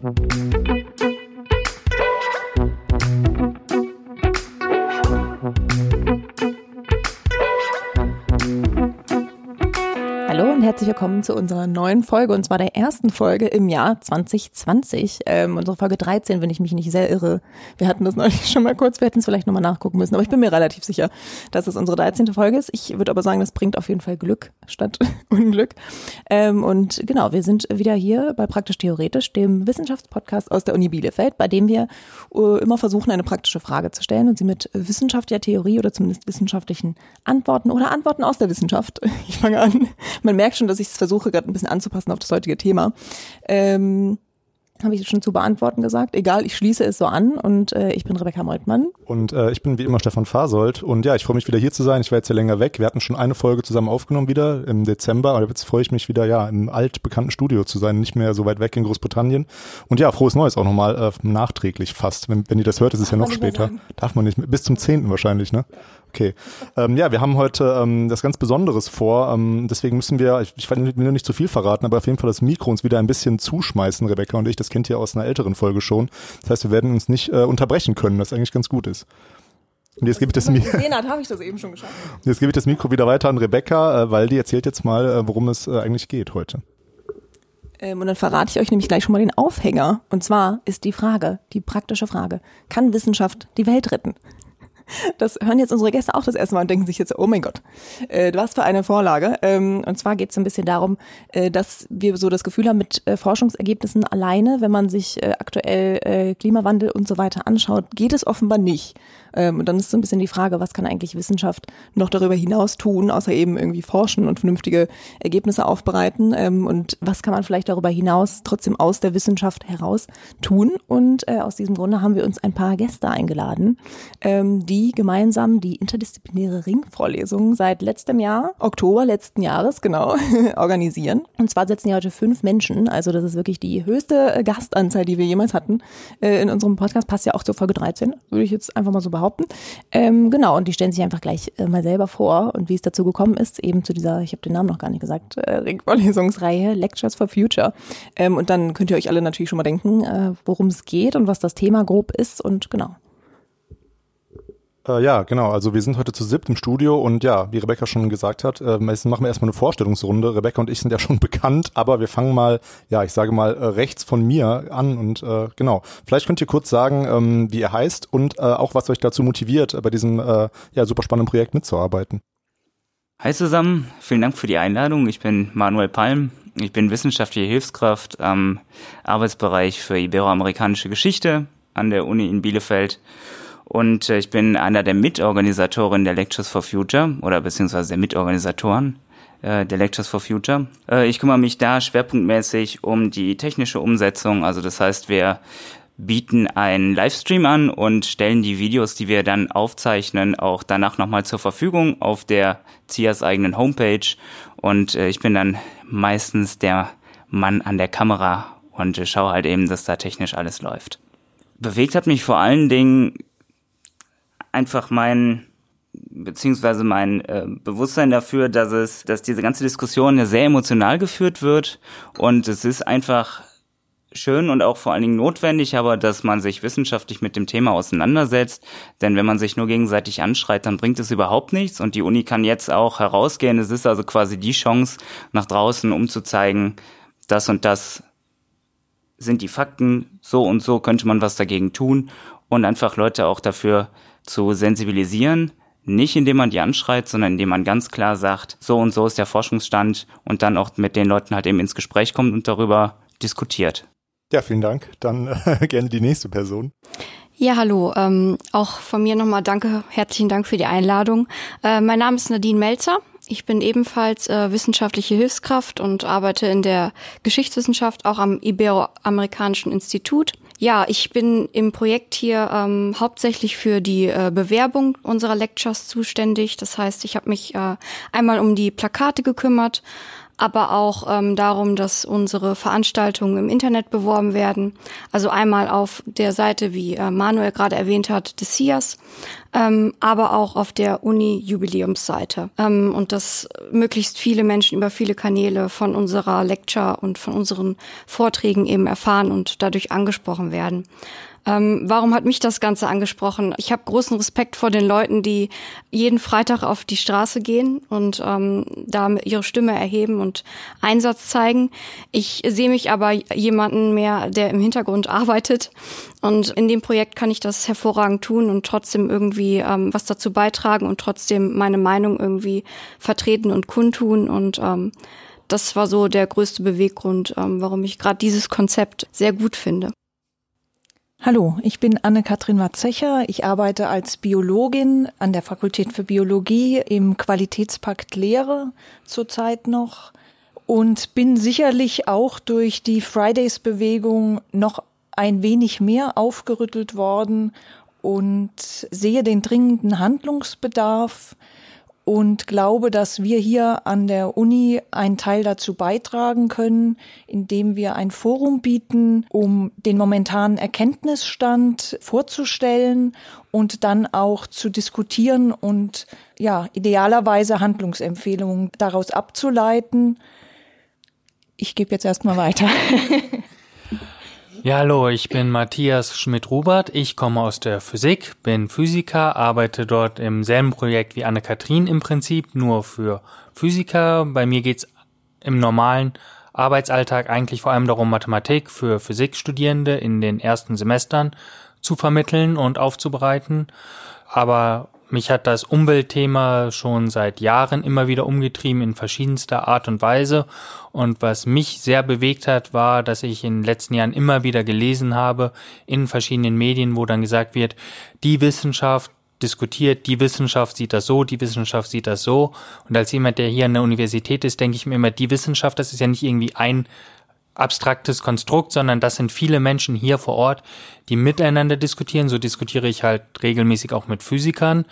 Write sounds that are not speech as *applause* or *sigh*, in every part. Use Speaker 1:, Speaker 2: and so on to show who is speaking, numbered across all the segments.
Speaker 1: Thank you. Herzlich willkommen zu unserer neuen Folge und zwar der ersten Folge im Jahr 2020. Ähm, unsere Folge 13, wenn ich mich nicht sehr irre. Wir hatten das neulich schon mal kurz, wir hätten es vielleicht nochmal nachgucken müssen, aber ich bin mir relativ sicher, dass es unsere 13. Folge ist. Ich würde aber sagen, das bringt auf jeden Fall Glück statt *laughs* Unglück. Ähm, und genau, wir sind wieder hier bei Praktisch Theoretisch, dem Wissenschaftspodcast aus der Uni Bielefeld, bei dem wir uh, immer versuchen, eine praktische Frage zu stellen und sie mit wissenschaftlicher Theorie oder zumindest wissenschaftlichen Antworten oder Antworten aus der Wissenschaft. *laughs* Ich fange an. Man merkt schon, dass ich es versuche, gerade ein bisschen anzupassen auf das heutige Thema. Ähm, habe ich schon zu beantworten gesagt. Egal, ich schließe es so an und äh, ich bin Rebecca Moltmann.
Speaker 2: Und äh, ich bin wie immer Stefan Fasold und ja, ich freue mich wieder hier zu sein. Ich war jetzt ja länger weg. Wir hatten schon eine Folge zusammen aufgenommen wieder im Dezember, aber jetzt freue ich mich wieder ja im altbekannten Studio zu sein, nicht mehr so weit weg in Großbritannien. Und ja, frohes Neues auch nochmal äh, nachträglich fast. Wenn, wenn ihr das hört, ist es ja noch später. Darf man nicht, bis zum zehnten wahrscheinlich, ne? Okay. Ähm, ja, wir haben heute ähm, das ganz Besonderes vor. Ähm, deswegen müssen wir, ich, ich will nur nicht zu viel verraten, aber auf jeden Fall das Mikro uns wieder ein bisschen zuschmeißen, Rebecca und ich. Das kennt ihr aus einer älteren Folge schon. Das heißt, wir werden uns nicht äh, unterbrechen können, was eigentlich ganz gut ist. Und jetzt gebe ich das Mikro. habe ich das eben schon geschafft. *laughs* Jetzt gebe ich das Mikro wieder weiter an Rebecca, äh, weil die erzählt jetzt mal, äh, worum es äh, eigentlich geht heute.
Speaker 1: Ähm, und dann verrate ich euch nämlich gleich schon mal den Aufhänger. Und zwar ist die Frage, die praktische Frage, kann Wissenschaft die Welt retten? Das hören jetzt unsere Gäste auch das erste Mal und denken sich jetzt, oh mein Gott, äh, was für eine Vorlage. Ähm, und zwar geht es ein bisschen darum, äh, dass wir so das Gefühl haben, mit äh, Forschungsergebnissen alleine, wenn man sich äh, aktuell äh, Klimawandel und so weiter anschaut, geht es offenbar nicht. Ähm, und dann ist so ein bisschen die Frage, was kann eigentlich Wissenschaft noch darüber hinaus tun, außer eben irgendwie forschen und vernünftige Ergebnisse aufbereiten. Ähm, und was kann man vielleicht darüber hinaus trotzdem aus der Wissenschaft heraus tun? Und äh, aus diesem Grunde haben wir uns ein paar Gäste eingeladen, ähm, die gemeinsam die interdisziplinäre Ringvorlesung seit letztem Jahr, Oktober letzten Jahres, genau, *laughs* organisieren. Und zwar setzen ja heute fünf Menschen, also das ist wirklich die höchste Gastanzahl, die wir jemals hatten äh, in unserem Podcast. Passt ja auch zur Folge 13, würde ich jetzt einfach mal so behaupten. Ähm, genau, und die stellen sich einfach gleich äh, mal selber vor und wie es dazu gekommen ist, eben zu dieser, ich habe den Namen noch gar nicht gesagt, äh, Vorlesungsreihe Lectures for Future. Ähm, und dann könnt ihr euch alle natürlich schon mal denken, äh, worum es geht und was das Thema grob ist und genau.
Speaker 2: Äh, ja, genau. Also wir sind heute zu siebt im Studio und ja, wie Rebecca schon gesagt hat, äh, machen wir erstmal eine Vorstellungsrunde. Rebecca und ich sind ja schon *laughs* bekannt, aber wir fangen mal, ja, ich sage mal, äh, rechts von mir an und äh, genau. Vielleicht könnt ihr kurz sagen, ähm, wie ihr heißt und äh, auch, was euch dazu motiviert, bei diesem äh, ja, super spannenden Projekt mitzuarbeiten.
Speaker 3: Hi zusammen, vielen Dank für die Einladung. Ich bin Manuel Palm. Ich bin wissenschaftliche Hilfskraft am Arbeitsbereich für iberoamerikanische Geschichte an der Uni in Bielefeld und äh, ich bin einer der Mitorganisatoren der Lectures for Future oder beziehungsweise der Mitorganisatoren äh, der Lectures for Future. Äh, ich kümmere mich da schwerpunktmäßig um die technische Umsetzung. Also das heißt, wir bieten einen Livestream an und stellen die Videos, die wir dann aufzeichnen, auch danach nochmal zur Verfügung auf der CIAs eigenen Homepage. Und äh, ich bin dann meistens der Mann an der Kamera und äh, schaue halt eben, dass da technisch alles läuft. Bewegt hat mich vor allen Dingen einfach mein beziehungsweise mein äh, Bewusstsein dafür, dass es, dass diese ganze Diskussion sehr emotional geführt wird und es ist einfach schön und auch vor allen Dingen notwendig, aber dass man sich wissenschaftlich mit dem Thema auseinandersetzt. Denn wenn man sich nur gegenseitig anschreit, dann bringt es überhaupt nichts. Und die Uni kann jetzt auch herausgehen. Es ist also quasi die Chance nach draußen, um zu zeigen, das und das sind die Fakten, so und so könnte man was dagegen tun und einfach Leute auch dafür zu sensibilisieren, nicht indem man die anschreit, sondern indem man ganz klar sagt, so und so ist der Forschungsstand und dann auch mit den Leuten halt eben ins Gespräch kommt und darüber diskutiert.
Speaker 2: Ja, vielen Dank. Dann äh, *laughs* gerne die nächste Person.
Speaker 4: Ja, hallo. Ähm, auch von mir nochmal danke, herzlichen Dank für die Einladung. Äh, mein Name ist Nadine Melzer. Ich bin ebenfalls äh, wissenschaftliche Hilfskraft und arbeite in der Geschichtswissenschaft auch am Iberoamerikanischen Institut. Ja, ich bin im Projekt hier ähm, hauptsächlich für die äh, Bewerbung unserer Lectures zuständig. Das heißt, ich habe mich äh, einmal um die Plakate gekümmert, aber auch ähm, darum, dass unsere Veranstaltungen im Internet beworben werden. Also einmal auf der Seite, wie äh, Manuel gerade erwähnt hat, des SIAS, ähm, aber auch auf der Uni-Jubiläumsseite. Ähm, und dass möglichst viele Menschen über viele Kanäle von unserer Lecture und von unseren Vorträgen eben erfahren und dadurch angesprochen werden. Ähm, warum hat mich das Ganze angesprochen? Ich habe großen Respekt vor den Leuten, die jeden Freitag auf die Straße gehen und ähm, da ihre Stimme erheben und Einsatz zeigen. Ich sehe mich aber jemanden mehr, der im Hintergrund *laughs* arbeitet. Und in dem Projekt kann ich das hervorragend tun und trotzdem irgendwie ähm, was dazu beitragen und trotzdem meine Meinung irgendwie vertreten und kundtun. Und ähm, das war so der größte Beweggrund, ähm, warum ich gerade dieses Konzept sehr gut finde.
Speaker 5: Hallo, ich bin Anne-Kathrin Watzecher. Ich arbeite als Biologin an der Fakultät für Biologie im Qualitätspakt Lehre zurzeit noch und bin sicherlich auch durch die Fridays-Bewegung noch ein wenig mehr aufgerüttelt worden und sehe den dringenden Handlungsbedarf und glaube, dass wir hier an der Uni einen Teil dazu beitragen können, indem wir ein Forum bieten, um den momentanen Erkenntnisstand vorzustellen und dann auch zu diskutieren und ja, idealerweise Handlungsempfehlungen daraus abzuleiten. Ich gebe jetzt erstmal weiter. *laughs*
Speaker 6: Ja, hallo, ich bin Matthias Schmidt-Rubert. Ich komme aus der Physik, bin Physiker, arbeite dort im selben Projekt wie Anne-Kathrin im Prinzip, nur für Physiker. Bei mir geht's im normalen Arbeitsalltag eigentlich vor allem darum, Mathematik für Physikstudierende in den ersten Semestern zu vermitteln und aufzubereiten. Aber mich hat das Umweltthema schon seit Jahren immer wieder umgetrieben in verschiedenster Art und Weise. Und was mich sehr bewegt hat, war, dass ich in den letzten Jahren immer wieder gelesen habe in verschiedenen Medien, wo dann gesagt wird, die Wissenschaft diskutiert, die Wissenschaft sieht das so, die Wissenschaft sieht das so. Und als jemand, der hier an der Universität ist, denke ich mir immer, die Wissenschaft, das ist ja nicht irgendwie ein abstraktes Konstrukt, sondern das sind viele Menschen hier vor Ort, die miteinander diskutieren. So diskutiere ich halt regelmäßig auch mit Physikern.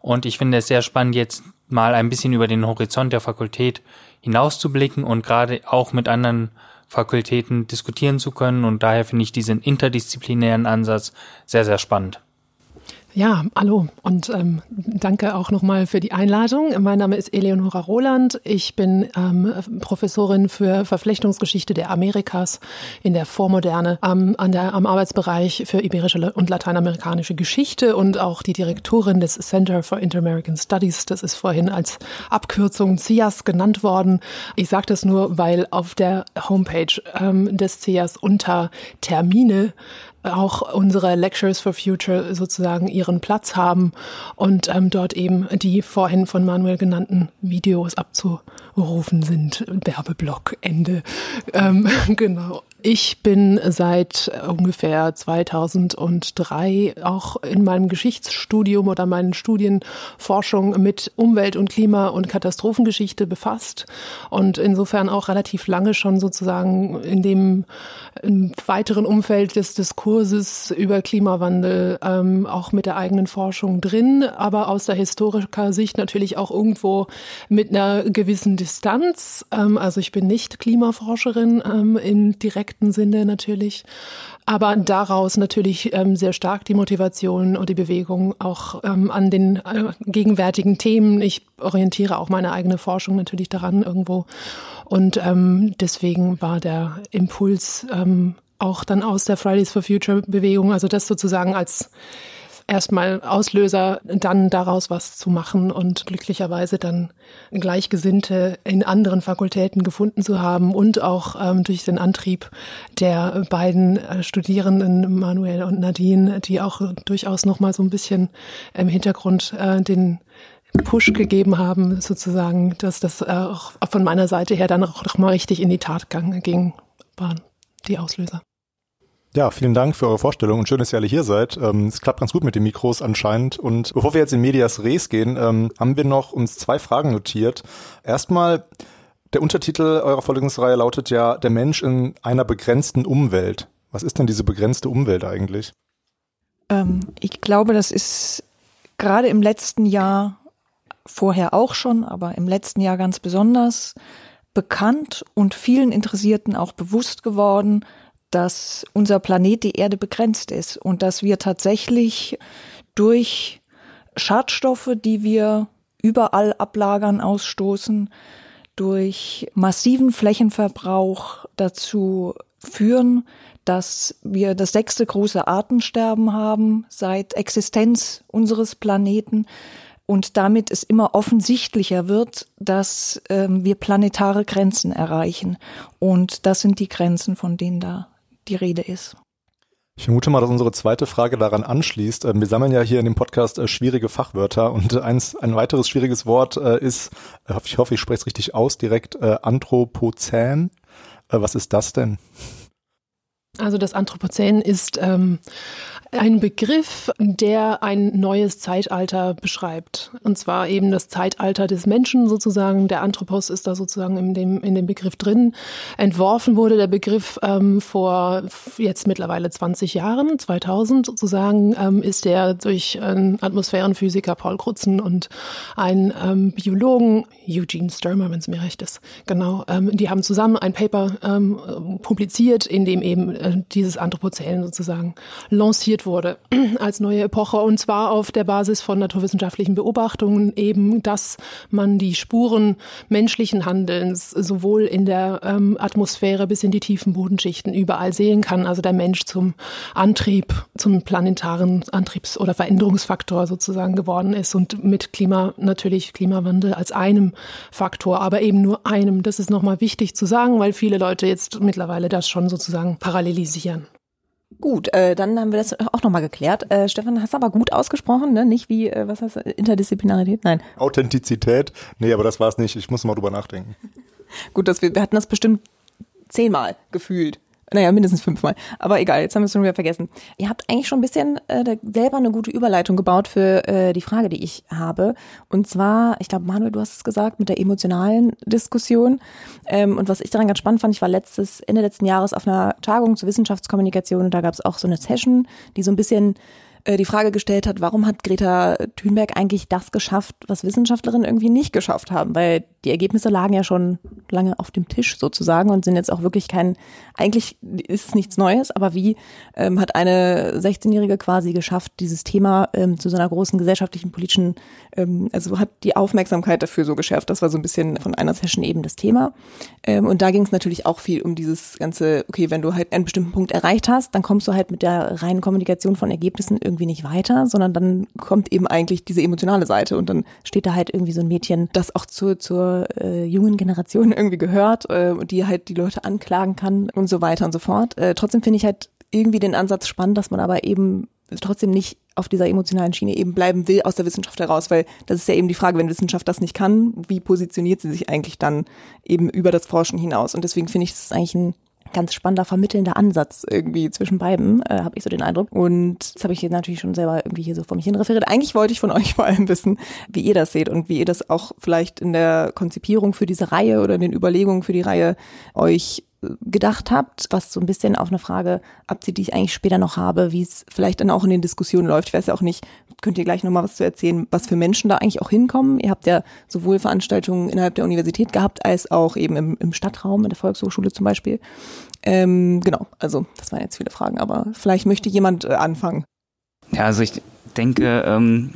Speaker 6: Und ich finde es sehr spannend, jetzt mal ein bisschen über den Horizont der Fakultät hinauszublicken und gerade auch mit anderen Fakultäten diskutieren zu können. Und daher finde ich diesen interdisziplinären Ansatz sehr, sehr spannend.
Speaker 7: Ja, hallo und ähm, danke auch nochmal für die Einladung. Mein Name ist Eleonora Roland. Ich bin ähm, Professorin für Verflechtungsgeschichte der Amerikas in der Vormoderne ähm, an der, am Arbeitsbereich für iberische und lateinamerikanische Geschichte und auch die Direktorin des Center for Inter-American Studies. Das ist vorhin als Abkürzung CIAS genannt worden. Ich sage das nur, weil auf der Homepage ähm, des CIAS unter Termine auch unsere Lectures for Future sozusagen ihren Platz haben und ähm, dort eben die vorhin von Manuel genannten Videos abzurufen sind. Werbeblock Ende. Ähm, *laughs* genau. Ich bin seit ungefähr 2003 auch in meinem Geschichtsstudium oder meinen Studienforschung mit Umwelt- und Klima- und Katastrophengeschichte befasst und insofern auch relativ lange schon sozusagen in dem weiteren Umfeld des Diskurses über Klimawandel ähm, auch mit der eigenen Forschung drin, aber aus der historiker Sicht natürlich auch irgendwo mit einer gewissen Distanz. Ähm, also ich bin nicht Klimaforscherin ähm, im direkten direkten Sinne natürlich. Aber daraus natürlich ähm, sehr stark die Motivation und die Bewegung auch ähm, an den äh, gegenwärtigen Themen. Ich orientiere auch meine eigene Forschung natürlich daran irgendwo. Und ähm, deswegen war der Impuls ähm, auch dann aus der Fridays for Future Bewegung, also das sozusagen als erstmal Auslöser, dann daraus was zu machen und glücklicherweise dann Gleichgesinnte in anderen Fakultäten gefunden zu haben und auch ähm, durch den Antrieb der beiden äh, Studierenden Manuel und Nadine, die auch durchaus noch mal so ein bisschen im Hintergrund äh, den Push gegeben haben, sozusagen, dass das äh, auch von meiner Seite her dann auch noch mal richtig in die Tatgang ging, waren die Auslöser.
Speaker 2: Ja, vielen Dank für eure Vorstellung und schön, dass ihr alle hier seid. Ähm, es klappt ganz gut mit den Mikros anscheinend. Und bevor wir jetzt in Medias Res gehen, ähm, haben wir noch uns zwei Fragen notiert. Erstmal, der Untertitel eurer Vorlesungsreihe lautet ja Der Mensch in einer begrenzten Umwelt. Was ist denn diese begrenzte Umwelt eigentlich?
Speaker 5: Ähm, ich glaube, das ist gerade im letzten Jahr, vorher auch schon, aber im letzten Jahr ganz besonders, bekannt und vielen Interessierten auch bewusst geworden, dass unser Planet die Erde begrenzt ist und dass wir tatsächlich durch Schadstoffe, die wir überall ablagern, ausstoßen, durch massiven Flächenverbrauch dazu führen, dass wir das sechste große Artensterben haben seit Existenz unseres Planeten und damit es immer offensichtlicher wird, dass ähm, wir planetare Grenzen erreichen. Und das sind die Grenzen, von denen da die Rede ist.
Speaker 2: Ich vermute mal, dass unsere zweite Frage daran anschließt. Ähm, wir sammeln ja hier in dem Podcast äh, schwierige Fachwörter und *laughs* eins, ein weiteres schwieriges Wort äh, ist, äh, ich hoffe, ich spreche es richtig aus, direkt Anthropozän. Was ist das denn?
Speaker 7: Also das Anthropozän ist ähm, ein Begriff, der ein neues Zeitalter beschreibt. Und zwar eben das Zeitalter des Menschen sozusagen. Der Anthropos ist da sozusagen in dem, in dem Begriff drin. Entworfen wurde der Begriff ähm, vor jetzt mittlerweile 20 Jahren, 2000 sozusagen, ähm, ist der durch einen Atmosphärenphysiker Paul Krutzen und einen ähm, Biologen, Eugene Sturmer, wenn es mir recht ist, genau, ähm, die haben zusammen ein Paper ähm, publiziert, in dem eben äh, dieses Anthropozän sozusagen lanciert wurde *clears throat* als neue Epoche und zwar auf der Basis von naturwissenschaftlichen Beobachtungen eben, dass man die Spuren menschlichen Handelns sowohl in der ähm, Atmosphäre bis in die tiefen Bodenschichten überall sehen kann. Also der Mensch zum Antrieb, zum planetaren Antriebs- oder Veränderungsfaktor sozusagen geworden ist und mit Klima natürlich Klimawandel als einem Faktor, aber eben nur einem. Das ist nochmal wichtig zu sagen, weil viele Leute jetzt mittlerweile das schon sozusagen parallelisieren.
Speaker 1: Gut, äh, dann haben wir das auch nochmal geklärt. Äh, Stefan, hast du aber gut ausgesprochen, ne? Nicht wie, äh, was heißt Interdisziplinarität? Nein.
Speaker 2: Authentizität? Nee, aber das war es nicht. Ich muss mal drüber nachdenken. *laughs*
Speaker 1: gut, dass wir, wir hatten das bestimmt zehnmal gefühlt. Naja, mindestens fünfmal. Aber egal, jetzt haben wir es schon wieder vergessen. Ihr habt eigentlich schon ein bisschen äh, selber eine gute Überleitung gebaut für äh, die Frage, die ich habe. Und zwar, ich glaube, Manuel, du hast es gesagt, mit der emotionalen Diskussion. Ähm, und was ich daran ganz spannend fand, ich war letztes, Ende letzten Jahres auf einer Tagung zur Wissenschaftskommunikation und da gab es auch so eine Session, die so ein bisschen die Frage gestellt hat, warum hat Greta Thunberg eigentlich das geschafft, was Wissenschaftlerinnen irgendwie nicht geschafft haben? Weil die Ergebnisse lagen ja schon lange auf dem Tisch sozusagen und sind jetzt auch wirklich kein, eigentlich ist es nichts Neues, aber wie ähm, hat eine 16-Jährige quasi geschafft, dieses Thema ähm, zu so einer großen gesellschaftlichen, politischen, ähm, also hat die Aufmerksamkeit dafür so geschärft. Das war so ein bisschen von einer Session eben das Thema. Ähm, und da ging es natürlich auch viel um dieses ganze, okay, wenn du halt einen bestimmten Punkt erreicht hast, dann kommst du halt mit der reinen Kommunikation von Ergebnissen irgendwie nicht weiter, sondern dann kommt eben eigentlich diese emotionale Seite und dann steht da halt irgendwie so ein Mädchen, das auch zur, zur äh, jungen Generation *laughs* irgendwie gehört äh, die halt die Leute anklagen kann und so weiter und so fort. Äh, trotzdem finde ich halt irgendwie den Ansatz spannend, dass man aber eben trotzdem nicht auf dieser emotionalen Schiene eben bleiben will aus der Wissenschaft heraus, weil das ist ja eben die Frage, wenn Wissenschaft das nicht kann, wie positioniert sie sich eigentlich dann eben über das Forschen hinaus? Und deswegen finde ich, das eigentlich ein ganz spannender vermittelnder Ansatz irgendwie zwischen beiden, äh, habe ich so den Eindruck. Und das habe ich jetzt natürlich schon selber irgendwie hier so vor mich hin referiert. Eigentlich wollte ich von *laughs* euch vor allem wissen, wie ihr das seht und wie ihr das auch vielleicht in der Konzipierung für diese Reihe oder in den Überlegungen für die Reihe euch gedacht habt, was so ein bisschen auf eine Frage abzieht, die ich eigentlich später noch habe, wie es vielleicht dann auch in den Diskussionen läuft. Ich weiß ja auch nicht, könnt ihr gleich nochmal was zu erzählen, was für Menschen da eigentlich auch hinkommen. Ihr habt ja sowohl Veranstaltungen innerhalb der Universität gehabt, als auch eben im, im Stadtraum, in der Volkshochschule zum Beispiel. Ähm, genau, also das waren jetzt viele Fragen, aber vielleicht möchte jemand äh, anfangen.
Speaker 3: Ja, also ich denke, ähm,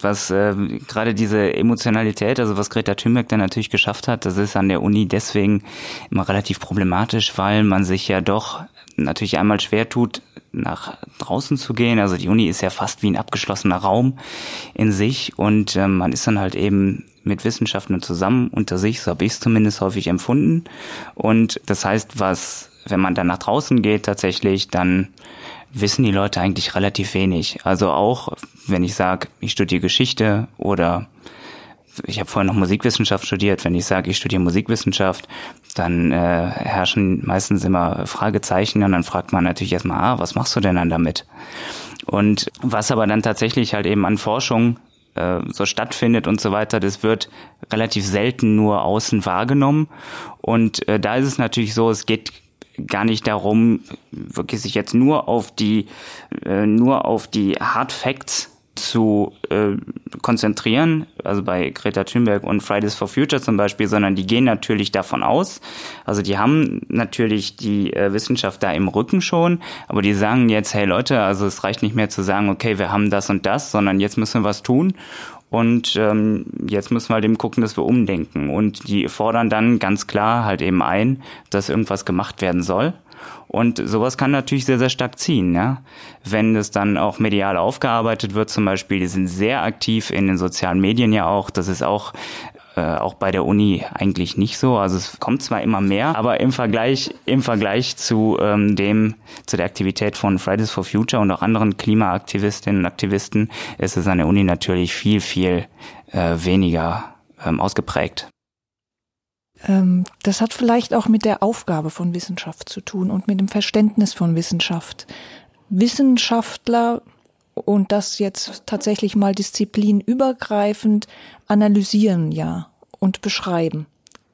Speaker 3: was äh, gerade diese Emotionalität, also was Greta Thunberg dann natürlich geschafft hat, das ist an der Uni deswegen immer relativ problematisch, weil man sich ja doch natürlich einmal schwer tut, nach draußen zu gehen. Also die Uni ist ja fast wie ein abgeschlossener Raum in sich und äh, man ist dann halt eben mit Wissenschaftlern zusammen unter sich, so habe ich es zumindest häufig empfunden. Und das heißt, was, wenn man dann nach draußen geht tatsächlich, dann wissen die Leute eigentlich relativ wenig. Also auch, wenn ich sage, ich studiere Geschichte oder ich habe vorher noch Musikwissenschaft studiert. Wenn ich sage, ich studiere Musikwissenschaft, dann äh, herrschen meistens immer Fragezeichen und dann fragt man natürlich erstmal, ah, was machst du denn dann damit? Und was aber dann tatsächlich halt eben an Forschung äh, so stattfindet und so weiter, das wird relativ selten nur außen wahrgenommen. Und äh, da ist es natürlich so, es geht gar nicht darum, wirklich sich jetzt nur auf die, äh, nur auf die Hard Facts zu äh, konzentrieren, also bei Greta Thunberg und Fridays for Future zum Beispiel, sondern die gehen natürlich davon aus, also die haben natürlich die äh, Wissenschaft da im Rücken schon, aber die sagen jetzt, hey Leute, also es reicht nicht mehr zu sagen, okay, wir haben das und das, sondern jetzt müssen wir was tun und ähm, jetzt müssen wir halt eben gucken, dass wir umdenken. Und die fordern dann ganz klar halt eben ein, dass irgendwas gemacht werden soll. Und sowas kann natürlich sehr, sehr stark ziehen, ja. Wenn es dann auch medial aufgearbeitet wird, zum Beispiel, die sind sehr aktiv in den sozialen Medien ja auch. Das ist auch äh, auch bei der Uni eigentlich nicht so. Also es kommt zwar immer mehr, aber im Vergleich im Vergleich zu ähm, dem zu der Aktivität von Fridays for Future und auch anderen Klimaaktivistinnen und Aktivisten ist es an der Uni natürlich viel viel äh, weniger ähm, ausgeprägt.
Speaker 5: Ähm, das hat vielleicht auch mit der Aufgabe von Wissenschaft zu tun und mit dem Verständnis von Wissenschaft. Wissenschaftler und das jetzt tatsächlich mal disziplinübergreifend analysieren ja und beschreiben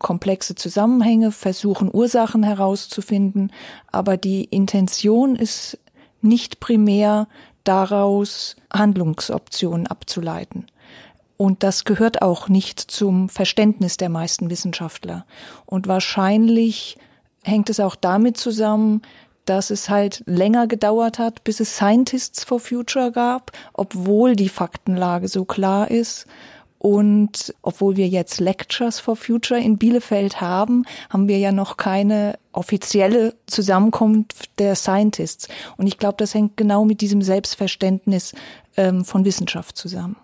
Speaker 5: komplexe Zusammenhänge, versuchen Ursachen herauszufinden, aber die Intention ist nicht primär daraus Handlungsoptionen abzuleiten. Und das gehört auch nicht zum Verständnis der meisten Wissenschaftler. Und wahrscheinlich hängt es auch damit zusammen, dass es halt länger gedauert hat, bis es Scientists for Future gab, obwohl die Faktenlage so klar ist. Und obwohl wir jetzt Lectures for Future in Bielefeld haben, haben wir ja noch keine offizielle Zusammenkunft der Scientists. Und ich glaube, das hängt genau mit diesem Selbstverständnis ähm, von Wissenschaft zusammen.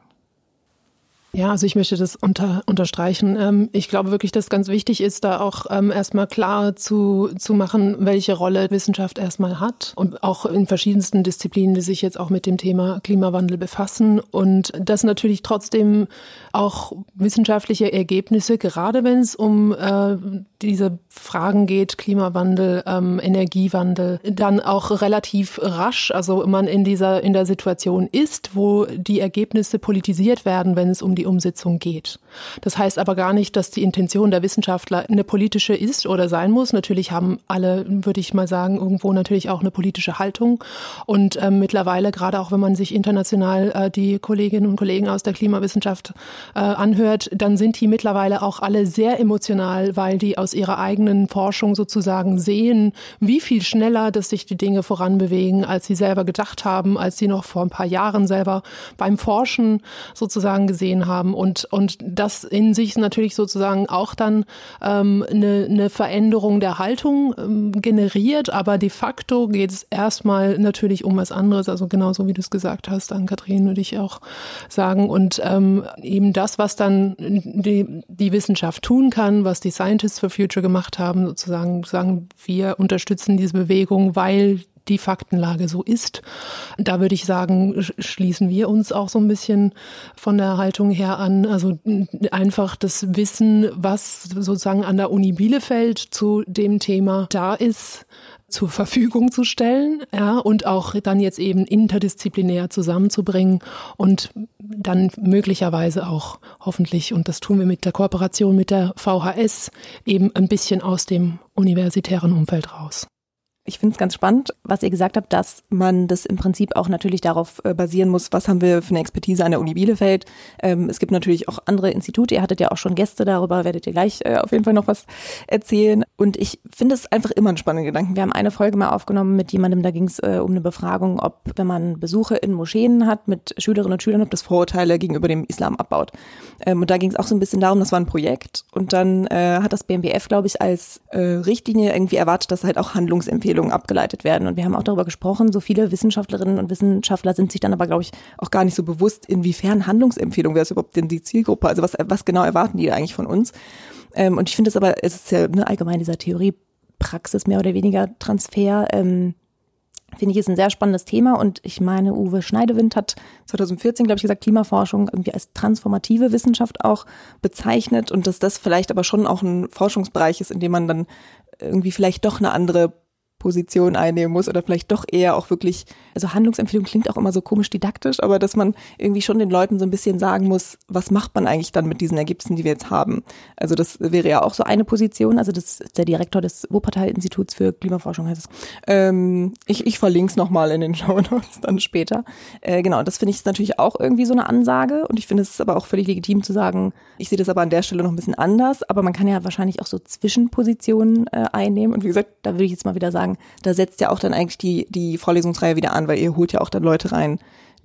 Speaker 7: Ja, also ich möchte das unter, unterstreichen. Ähm, ich glaube wirklich, dass ganz wichtig ist, da auch ähm, erstmal klar zu, zu machen, welche Rolle Wissenschaft erstmal hat und auch in verschiedensten Disziplinen, die sich jetzt auch mit dem Thema Klimawandel befassen und dass natürlich trotzdem auch wissenschaftliche Ergebnisse, gerade wenn es um äh, diese Fragen geht, Klimawandel, ähm, Energiewandel, dann auch relativ rasch, also man in dieser, in der Situation ist, wo die Ergebnisse politisiert werden, wenn es um die Umsetzung geht. Das heißt aber gar nicht, dass die Intention der Wissenschaftler eine politische ist oder sein muss. Natürlich haben alle, würde ich mal sagen, irgendwo natürlich auch eine politische Haltung. Und äh, mittlerweile, gerade auch wenn man sich international äh, die Kolleginnen und Kollegen aus der Klimawissenschaft äh, anhört, dann sind die mittlerweile auch alle sehr emotional, weil die aus ihrer eigenen Forschung sozusagen sehen, wie viel schneller, dass sich die Dinge voranbewegen, als sie selber gedacht haben, als sie noch vor ein paar Jahren selber beim Forschen sozusagen gesehen haben und, und das in sich natürlich sozusagen auch dann ähm, eine, eine Veränderung der Haltung ähm, generiert, aber de facto geht es erstmal natürlich um was anderes, also genauso wie du es gesagt hast, an Kathrin würde ich auch sagen. Und ähm, eben das, was dann die, die Wissenschaft tun kann, was die Scientists for Future gemacht haben, sozusagen sagen, wir unterstützen diese Bewegung, weil die Faktenlage so ist. Da würde ich sagen, schließen wir uns auch so ein bisschen von der Haltung her an. Also einfach das Wissen, was sozusagen an der Uni Bielefeld zu dem Thema da ist, zur Verfügung zu stellen, ja, und auch dann jetzt eben interdisziplinär zusammenzubringen und dann möglicherweise auch hoffentlich, und das tun wir mit der Kooperation mit der VHS, eben ein bisschen aus dem universitären Umfeld raus
Speaker 1: ich finde es ganz spannend, was ihr gesagt habt, dass man das im Prinzip auch natürlich darauf äh, basieren muss, was haben wir für eine Expertise an der Uni Bielefeld. Ähm, es gibt natürlich auch andere Institute, ihr hattet ja auch schon Gäste darüber, werdet ihr gleich äh, auf jeden Fall noch was erzählen. Und ich finde es einfach immer einen spannenden Gedanken. Wir haben eine Folge mal aufgenommen mit jemandem, da ging es äh, um eine Befragung, ob, wenn man Besuche in Moscheen hat mit Schülerinnen und Schülern, ob das Vorurteile gegenüber dem Islam abbaut. Ähm, und da ging es auch so ein bisschen darum, das war ein Projekt. Und dann hat das BMBF, glaube ich, als Richtlinie irgendwie erwartet, dass halt auch Handlungsempfehlungen Empfehlungen abgeleitet werden. Und wir haben auch darüber gesprochen, so viele Wissenschaftlerinnen und Wissenschaftler sind sich dann aber, glaube ich, auch gar nicht so bewusst, inwiefern Handlungsempfehlungen wäre es überhaupt denn die Zielgruppe? Also was, was genau erwarten die eigentlich von uns? Ähm, und ich finde es aber, es ist ja ne, allgemein dieser Theorie-Praxis mehr oder weniger Transfer. Ähm, finde ich ist ein sehr spannendes Thema und ich meine, Uwe Schneidewind hat 2014, glaube ich, gesagt, Klimaforschung irgendwie als transformative Wissenschaft auch bezeichnet und dass das vielleicht aber schon auch ein Forschungsbereich ist, in dem man dann irgendwie vielleicht doch eine andere Position einnehmen muss oder vielleicht doch eher auch wirklich, also Handlungsempfehlung klingt auch immer so komisch didaktisch, aber dass man irgendwie schon den Leuten so ein bisschen sagen muss, was macht man eigentlich dann mit diesen Ergebnissen, die wir jetzt haben. Also das wäre ja auch so eine Position, also das ist der Direktor des Wuppertal-Instituts für Klimaforschung heißt es. Ähm, ich ich verlinke es nochmal in den *laughs* Show Notes dann später. Äh, genau, das finde ich natürlich auch irgendwie so eine Ansage und ich finde es aber auch völlig legitim zu sagen, ich sehe das aber an der Stelle noch ein bisschen anders, aber man kann ja wahrscheinlich auch so Zwischenpositionen äh, einnehmen und wie gesagt, da würde ich jetzt mal wieder sagen, sagen, da setzt ja auch dann eigentlich die, die Vorlesungsreihe wieder an, weil ihr holt ja auch dann Leute rein,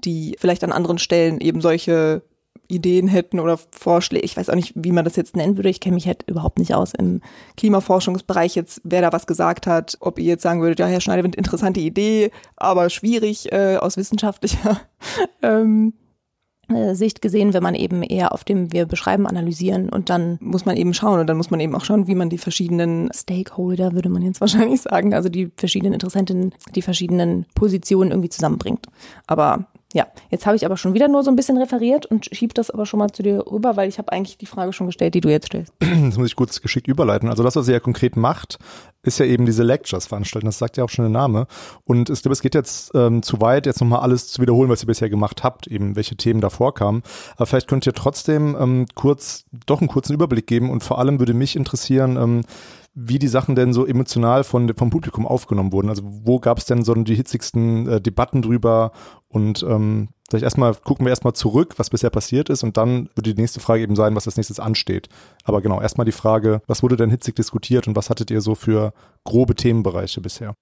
Speaker 1: die vielleicht an anderen Stellen eben solche Ideen hätten oder Vorschläge. Ich weiß auch nicht, wie man das jetzt nennen würde. Ich kenne mich halt überhaupt nicht aus im Klimaforschungsbereich jetzt, wer da was gesagt hat. Ob ihr jetzt sagen würdet, ja, Herr Schneiderwind, interessante Idee, aber schwierig äh, aus wissenschaftlicher *laughs* ähm, äh, Sicht gesehen, wenn man eben eher auf dem wir beschreiben, analysieren und dann muss man eben schauen und dann muss man eben auch schauen, wie man die verschiedenen Stakeholder, würde man jetzt *laughs* wahrscheinlich sagen, also die verschiedenen Interessenten, die verschiedenen Positionen irgendwie zusammenbringt. Aber ja, jetzt habe ich aber schon wieder nur so ein bisschen referiert und schieb das aber schon mal zu dir rüber, weil ich habe eigentlich die Frage schon gestellt, die du jetzt stellst. *clears throat*
Speaker 2: Das muss ich kurz geschickt überleiten. Also das, was ihr ja konkret macht, ist ja eben diese Lectures veranstalten. Das sagt ja auch schon der Name. Und ich glaube, es geht jetzt ähm, zu weit, jetzt nochmal alles zu wiederholen, was ihr bisher gemacht habt, eben welche Themen da vorkamen. Aber vielleicht könnt ihr trotzdem ähm, kurz, doch einen kurzen Überblick geben und vor allem würde mich interessieren, ähm, wie die Sachen denn so emotional von, vom Publikum aufgenommen wurden. Also wo gab es denn so die hitzigsten äh, Debatten drüber und ähm, vielleicht erstmal gucken wir erstmal zurück, was bisher passiert ist und dann würde die nächste Frage eben sein, was als nächstes ansteht. Aber genau, erstmal die Frage, was wurde denn hitzig diskutiert und was hattet ihr so für grobe Themenbereiche bisher?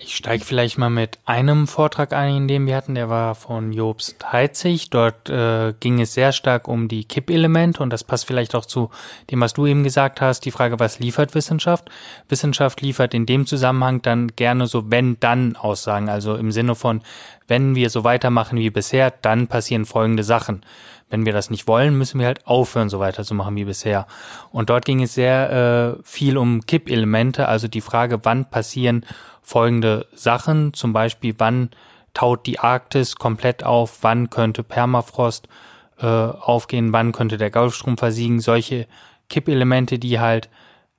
Speaker 6: Ich steige vielleicht mal mit einem Vortrag ein, den wir hatten. Der war von Jobst Heitzig. Dort äh, ging es sehr stark um die Kippelemente und das passt vielleicht auch zu dem, was du eben gesagt hast. Die Frage, was liefert Wissenschaft? Wissenschaft liefert in dem Zusammenhang dann gerne so wenn-dann-Aussagen. Also im Sinne von, wenn wir so weitermachen wie bisher, dann passieren folgende Sachen. Wenn wir das nicht wollen, müssen wir halt aufhören, so weiterzumachen wie bisher. Und dort ging es sehr äh, viel um Kippelemente, also die Frage, wann passieren folgende Sachen, zum Beispiel wann taut die Arktis komplett auf, wann könnte Permafrost äh, aufgehen, wann könnte der Golfstrom versiegen, solche Kippelemente, die halt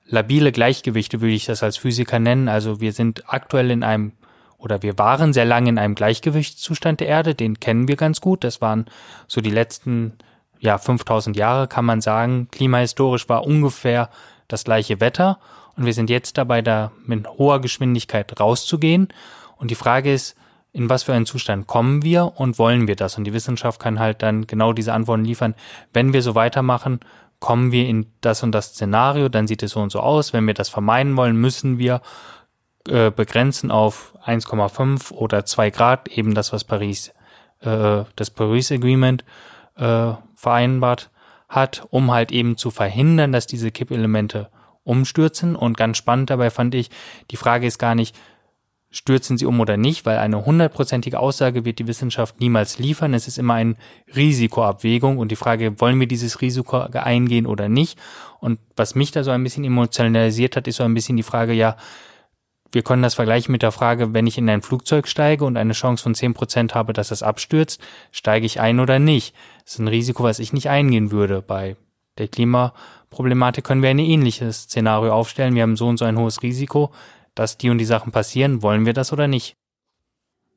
Speaker 6: labile Gleichgewichte, würde ich das als Physiker nennen. Also wir sind aktuell in einem oder wir waren sehr lange in einem Gleichgewichtszustand der Erde, den kennen wir ganz gut. Das waren so die letzten ja 5000 Jahre, kann man sagen. Klimahistorisch war ungefähr das gleiche Wetter und wir sind jetzt dabei, da mit hoher Geschwindigkeit rauszugehen. Und die Frage ist, in was für einen Zustand kommen wir und wollen wir das? Und die Wissenschaft kann halt dann genau diese Antworten liefern. Wenn wir so weitermachen, kommen wir in das und das Szenario, dann sieht es so und so aus. Wenn wir das vermeiden wollen, müssen wir äh, begrenzen auf 1,5 oder 2 Grad, eben das, was Paris, äh, das Paris Agreement äh, vereinbart hat, um halt eben zu verhindern, dass diese Kippelemente umstürzen. Und ganz spannend dabei fand ich, die Frage ist gar nicht, stürzen sie um oder nicht, weil eine hundertprozentige Aussage wird die Wissenschaft niemals liefern. Es ist immer eine Risikoabwägung und die Frage, wollen wir dieses Risiko eingehen oder nicht? Und was mich da so ein bisschen emotionalisiert hat, ist so ein bisschen die Frage, ja, wir können das vergleichen mit der Frage, wenn ich in ein Flugzeug steige und eine Chance von zehn Prozent habe, dass es abstürzt, steige ich ein oder nicht? Das ist ein Risiko, was ich nicht eingehen würde. Bei der Klima Problematik können wir ein ähnliches Szenario aufstellen. Wir haben so und so ein hohes Risiko, dass die und die Sachen passieren. Wollen wir das oder nicht?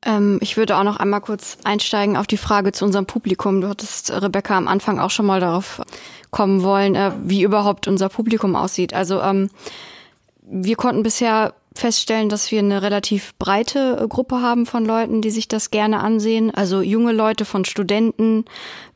Speaker 4: Ähm, ich würde auch noch einmal kurz einsteigen auf die Frage zu unserem Publikum. Du hattest, Rebecca, am Anfang auch schon mal darauf kommen wollen, äh, wie überhaupt unser Publikum aussieht. Also ähm, wir konnten bisher feststellen, dass wir eine relativ breite äh, Gruppe haben von Leuten, die sich das gerne ansehen. Also junge Leute von Studenten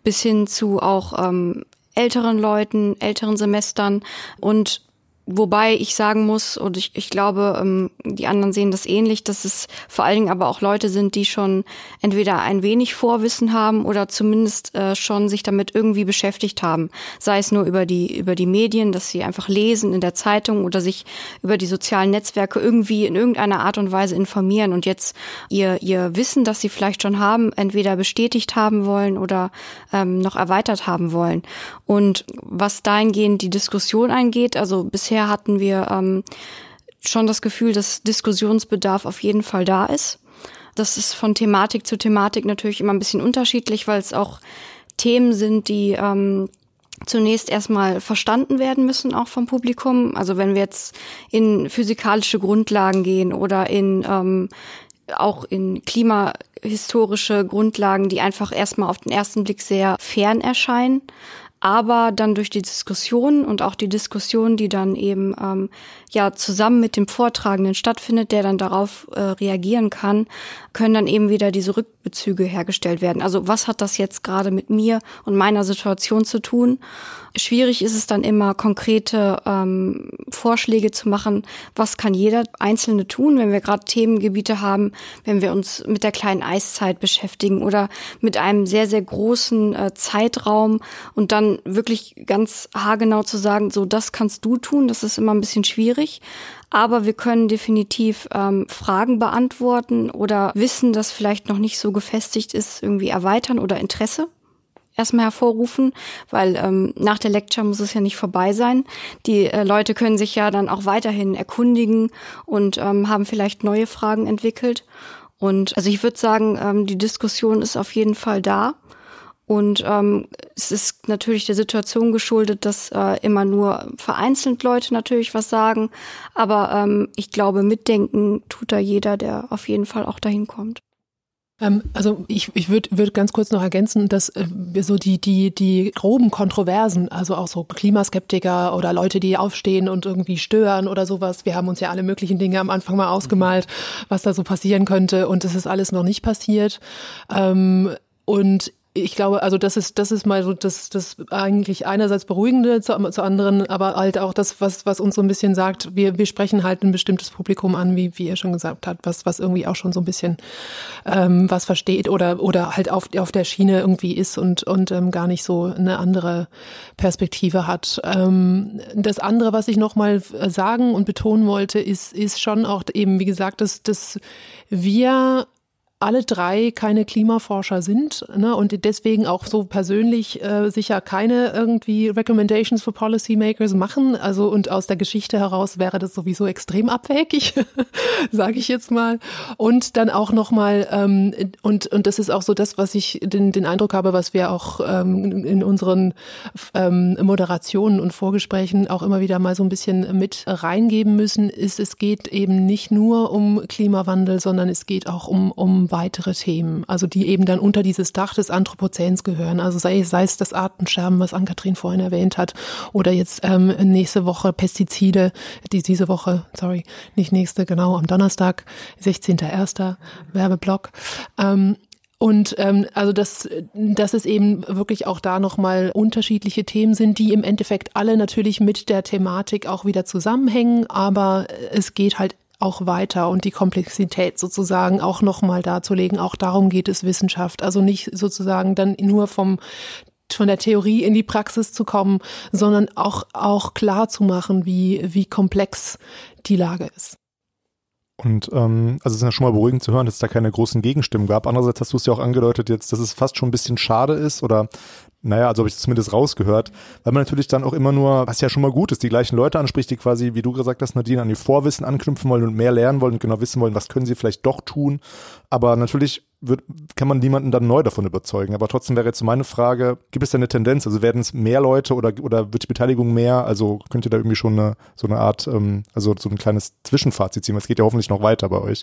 Speaker 4: bis hin zu auch ähm, älteren Leuten, älteren Semestern und Wobei ich sagen muss, und ich, ich glaube, ähm, die anderen sehen das ähnlich, dass es vor allen Dingen aber auch Leute sind, die schon entweder ein wenig Vorwissen haben oder zumindest äh, schon sich damit irgendwie beschäftigt haben. Sei es nur über die, über die Medien, dass sie einfach lesen in der Zeitung oder sich über die sozialen Netzwerke irgendwie in irgendeiner Art und Weise informieren und jetzt ihr, ihr Wissen, das sie vielleicht schon haben, entweder bestätigt haben wollen oder ähm, noch erweitert haben wollen. Und was dahingehend die Diskussion eingeht, also bisher bisher hatten wir ähm, schon das Gefühl, dass Diskussionsbedarf auf jeden Fall da ist. Das ist von Thematik zu Thematik natürlich immer ein bisschen unterschiedlich, weil es auch Themen sind, die ähm, zunächst erstmal verstanden werden müssen, auch vom Publikum. Also wenn wir jetzt in physikalische Grundlagen gehen oder in ähm, auch in klimahistorische Grundlagen, die einfach erstmal auf den ersten Blick sehr fern erscheinen aber dann durch die Diskussion und auch die Diskussion, die dann eben ähm, ja zusammen mit dem Vortragenden stattfindet, der dann darauf äh, reagieren kann, können dann eben wieder diese Rückbezüge hergestellt werden. Also was hat das jetzt gerade mit mir und meiner Situation zu tun? Schwierig ist es dann immer, konkrete ähm, Vorschläge zu machen, was kann jeder Einzelne tun, wenn wir gerade Themengebiete haben, wenn wir uns mit der kleinen Eiszeit beschäftigen oder mit einem sehr, sehr großen äh, Zeitraum und dann wirklich ganz haargenau zu sagen, so das kannst du tun, das ist immer ein bisschen schwierig. Aber wir können definitiv ähm, Fragen beantworten oder Wissen, das vielleicht noch nicht so gefestigt ist, irgendwie erweitern oder Interesse erstmal hervorrufen, weil ähm, nach der Lecture muss es ja nicht vorbei sein. Die äh, Leute können sich ja dann auch weiterhin erkundigen und ähm, haben vielleicht neue Fragen entwickelt. Und also ich würde sagen, ähm, die Diskussion ist auf jeden Fall da. Und ähm, es ist natürlich der Situation geschuldet, dass äh, immer nur vereinzelt Leute natürlich was sagen. Aber ähm, ich glaube, mitdenken tut da jeder, der auf jeden Fall auch dahin kommt.
Speaker 7: Ähm, also ich, ich würde würd ganz kurz noch ergänzen, dass äh, wir so die, die, die groben Kontroversen, also auch so Klimaskeptiker oder Leute, die aufstehen und irgendwie stören oder sowas, wir haben uns ja alle möglichen Dinge am Anfang mal ausgemalt, was da so passieren könnte und es ist alles noch nicht passiert. Ähm, und ich glaube, also das ist, das ist mal so das, das eigentlich einerseits beruhigende zu, zu anderen, aber halt auch das, was, was uns so ein bisschen sagt, wir, wir sprechen halt ein bestimmtes Publikum an, wie, wie ihr schon gesagt habt, was, was irgendwie auch schon so ein bisschen ähm, was versteht oder, oder halt auf, auf der Schiene irgendwie ist und, und ähm, gar nicht so eine andere Perspektive hat. Ähm, das andere, was ich nochmal sagen und betonen wollte, ist, ist schon auch eben, wie gesagt, dass, dass wir alle drei keine Klimaforscher sind ne, und deswegen auch so persönlich äh, sicher keine irgendwie Recommendations for Policymakers machen. Also und aus der Geschichte heraus wäre das sowieso extrem abwägig, *laughs* sage ich jetzt mal. Und dann auch nochmal, ähm, und, und das ist auch so das, was ich den, den Eindruck habe, was wir auch ähm, in unseren ähm, Moderationen und Vorgesprächen auch immer wieder mal so ein bisschen mit reingeben müssen, ist, es geht eben nicht nur um Klimawandel, sondern es geht auch um, um weitere Themen, also die eben dann unter dieses Dach des Anthropozäns gehören. Also sei, sei es das Artensterben, was Ann-Kathrin vorhin erwähnt hat, oder jetzt ähm, nächste Woche Pestizide, die diese Woche, sorry, nicht nächste, genau, am Donnerstag, 16.01. Werbeblock. Ähm, und ähm, also dass, dass es eben wirklich auch da nochmal unterschiedliche Themen sind, die im Endeffekt alle natürlich mit der Thematik auch wieder zusammenhängen, aber es geht halt auch weiter und die Komplexität sozusagen auch nochmal darzulegen. Auch darum geht es Wissenschaft. Also nicht sozusagen dann nur vom von der Theorie in die Praxis zu kommen, sondern auch, auch klar zu machen, wie, wie komplex die Lage ist.
Speaker 2: Und ähm, also es ist ja schon mal beruhigend zu hören, dass es da keine großen Gegenstimmen gab. Andererseits hast du es ja auch angedeutet jetzt, dass es fast schon ein bisschen schade ist oder naja, also habe ich zumindest rausgehört, weil man natürlich dann auch immer nur, was ja schon mal gut ist, die gleichen Leute anspricht, die quasi, wie du gesagt hast, Nadine, an die Vorwissen anknüpfen wollen und mehr lernen wollen und genau wissen wollen, was können sie vielleicht doch tun. Aber natürlich wird, kann man niemanden dann neu davon überzeugen. Aber trotzdem wäre jetzt meine Frage, gibt es da eine Tendenz? Also werden es mehr Leute oder, oder wird die Beteiligung mehr? Also könnt ihr da irgendwie schon eine, so eine Art, ähm, also so ein kleines Zwischenfazit ziehen? Es geht ja hoffentlich noch weiter bei euch.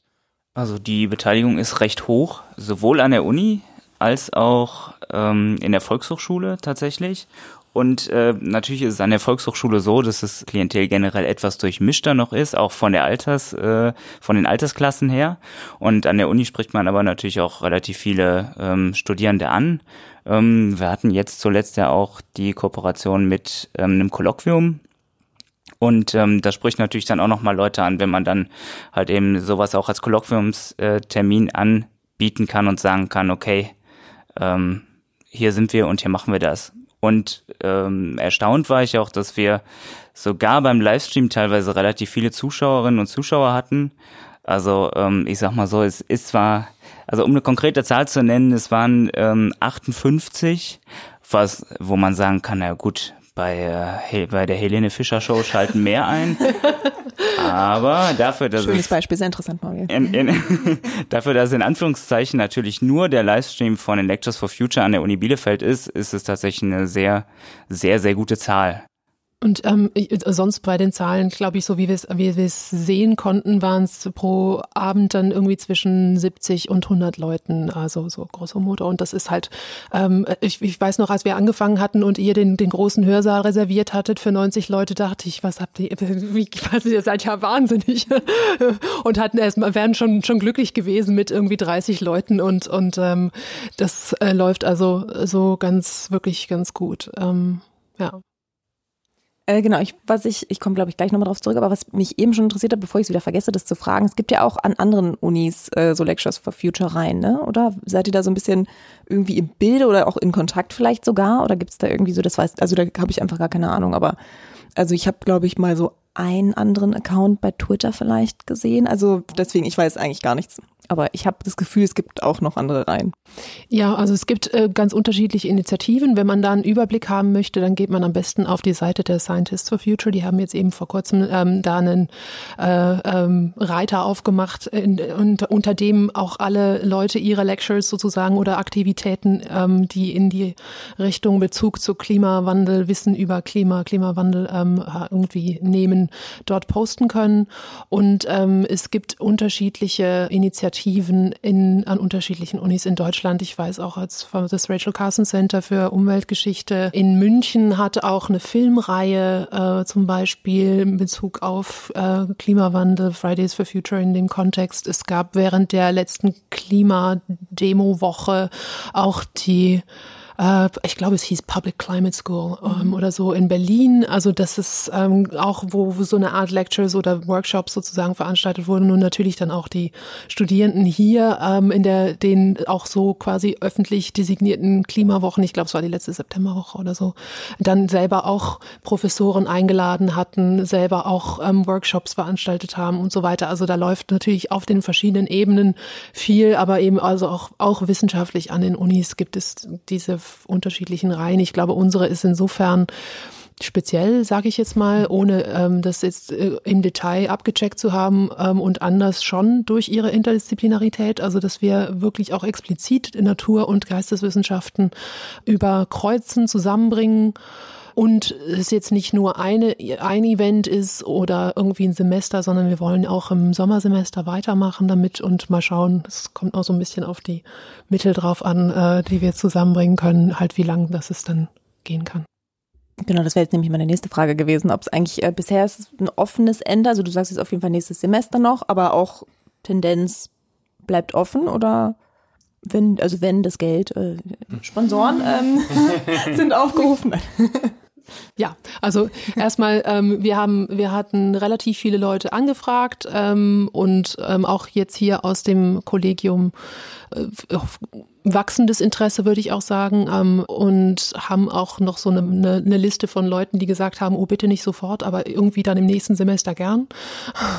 Speaker 3: Also die Beteiligung ist recht hoch, sowohl an der Uni als auch ähm, in der Volkshochschule tatsächlich. Und äh, natürlich ist es an der Volkshochschule so, dass das Klientel generell etwas durchmischter noch ist, auch von der Alters, äh, von den Altersklassen her. Und an der Uni spricht man aber natürlich auch relativ viele ähm, Studierende an. Ähm, wir hatten jetzt zuletzt ja auch die Kooperation mit ähm, einem Kolloquium. Und ähm, das spricht natürlich dann auch nochmal Leute an, wenn man dann halt eben sowas auch als Kolloquiumstermin anbieten kann und sagen kann, okay, ähm, hier sind wir und hier machen wir das. Und ähm, erstaunt war ich auch, dass wir sogar beim Livestream teilweise relativ viele Zuschauerinnen und Zuschauer hatten. Also ähm, ich sag mal so, es ist zwar, also um eine konkrete Zahl zu nennen, es waren ähm, 58, was, wo man sagen kann, na gut, Bei, äh, bei der Helene Fischer Show schalten mehr ein. Aber dafür, dass
Speaker 1: Schönes
Speaker 3: es,
Speaker 1: Beispiel, sehr interessant, Mario.
Speaker 3: in, in, *laughs* dafür, dass in Anführungszeichen natürlich nur der Livestream von den Lectures for Future an der Uni Bielefeld ist, ist es tatsächlich eine sehr, sehr, sehr gute Zahl.
Speaker 7: Und ähm, sonst bei den Zahlen, glaube ich, so wie wir es wie wir es sehen konnten, waren es pro Abend dann irgendwie zwischen 70 und 100 Leuten, also so grosso modo. Und das ist halt, ähm, ich, ich weiß noch, als wir angefangen hatten und ihr den, den großen Hörsaal reserviert hattet für 90 Leute, dachte ich, was habt ihr, wie, was, ihr seid ja wahnsinnig. *laughs* und hatten erst mal, wären schon, schon glücklich gewesen mit irgendwie 30 Leuten und, und ähm, das äh, läuft also so ganz, wirklich ganz gut. Ähm, ja.
Speaker 1: Äh, genau, ich, was ich, ich komme glaube ich gleich nochmal drauf zurück, aber was mich eben schon interessiert hat, bevor ich es wieder vergesse, das zu fragen, es gibt ja auch an anderen Unis äh, so Lectures for Future rein, ne? Oder seid ihr da so ein bisschen irgendwie im Bilde oder auch in Kontakt vielleicht sogar? Oder gibt es da irgendwie so, das weiß, also da habe ich einfach gar keine Ahnung, aber also ich habe, glaube ich, mal so einen anderen Account bei Twitter vielleicht gesehen. Also deswegen, ich weiß eigentlich gar nichts. Aber ich habe das Gefühl, es gibt auch noch andere Reihen.
Speaker 7: Ja, also es gibt äh, ganz unterschiedliche Initiativen. Wenn man da einen Überblick haben möchte, dann geht man am besten auf die Seite der Scientists for Future. Die haben jetzt eben vor kurzem ähm, da einen äh, ähm, Reiter aufgemacht, in, und, unter dem auch alle Leute ihre Lectures sozusagen oder Aktivitäten, ähm, die in die Richtung Bezug zu Klimawandel, Wissen über Klima, Klimawandel ähm, irgendwie nehmen, dort posten können. Und ähm, es gibt unterschiedliche Initiativen Initiativen in, an unterschiedlichen Unis in Deutschland. Ich weiß auch als das Rachel Carson Center für Umweltgeschichte in München hat auch eine Filmreihe äh, zum Beispiel in Bezug auf äh, Klimawandel, Fridays for Future in dem Kontext. Es gab während der letzten Klimademo-Woche auch die äh, ich glaube, es hieß Public Climate School ähm, mhm. oder so in Berlin. Also das ist ähm, auch, wo, wo so eine Art Lectures oder Workshops sozusagen veranstaltet wurden und natürlich dann auch die Studierenden hier ähm, in der den auch so quasi öffentlich designierten Klimawochen, ich glaube, es war die letzte Septemberwoche oder so, dann selber auch Professoren eingeladen hatten, selber auch ähm, Workshops veranstaltet haben und so weiter. Also da läuft natürlich auf den verschiedenen Ebenen viel, aber eben also auch auch wissenschaftlich an den Unis gibt es diese unterschiedlichen Reihen. Ich glaube, unsere ist insofern speziell, sage ich jetzt mal, ohne ähm, das jetzt äh, im Detail abgecheckt zu haben ähm, und anders schon durch ihre Interdisziplinarität, also dass wir wirklich auch explizit Natur- und Geisteswissenschaften überkreuzen, zusammenbringen und es jetzt nicht nur eine, ein Event ist oder irgendwie ein Semester, sondern wir wollen auch im Sommersemester weitermachen damit und mal schauen, es kommt auch so ein bisschen auf die Mittel drauf an, äh, die wir zusammenbringen können, halt wie lang das es dann gehen kann.
Speaker 1: Genau, das wäre jetzt nämlich meine nächste Frage gewesen, ob es eigentlich äh, bisher ist ein offenes Ende, also du sagst jetzt auf jeden Fall nächstes Semester noch, aber auch Tendenz bleibt offen oder wenn, also wenn das Geld, äh, Sponsoren ähm, *laughs* sind aufgerufen. *laughs*
Speaker 7: Ja, also erstmal, ähm, wir haben, wir hatten relativ viele Leute angefragt ähm, und ähm, auch jetzt hier aus dem Kollegium äh, wachsendes Interesse, würde ich auch sagen, ähm, und haben auch noch so eine, eine, eine, Liste von Leuten, die gesagt haben, oh bitte nicht sofort, aber irgendwie dann im nächsten Semester gern.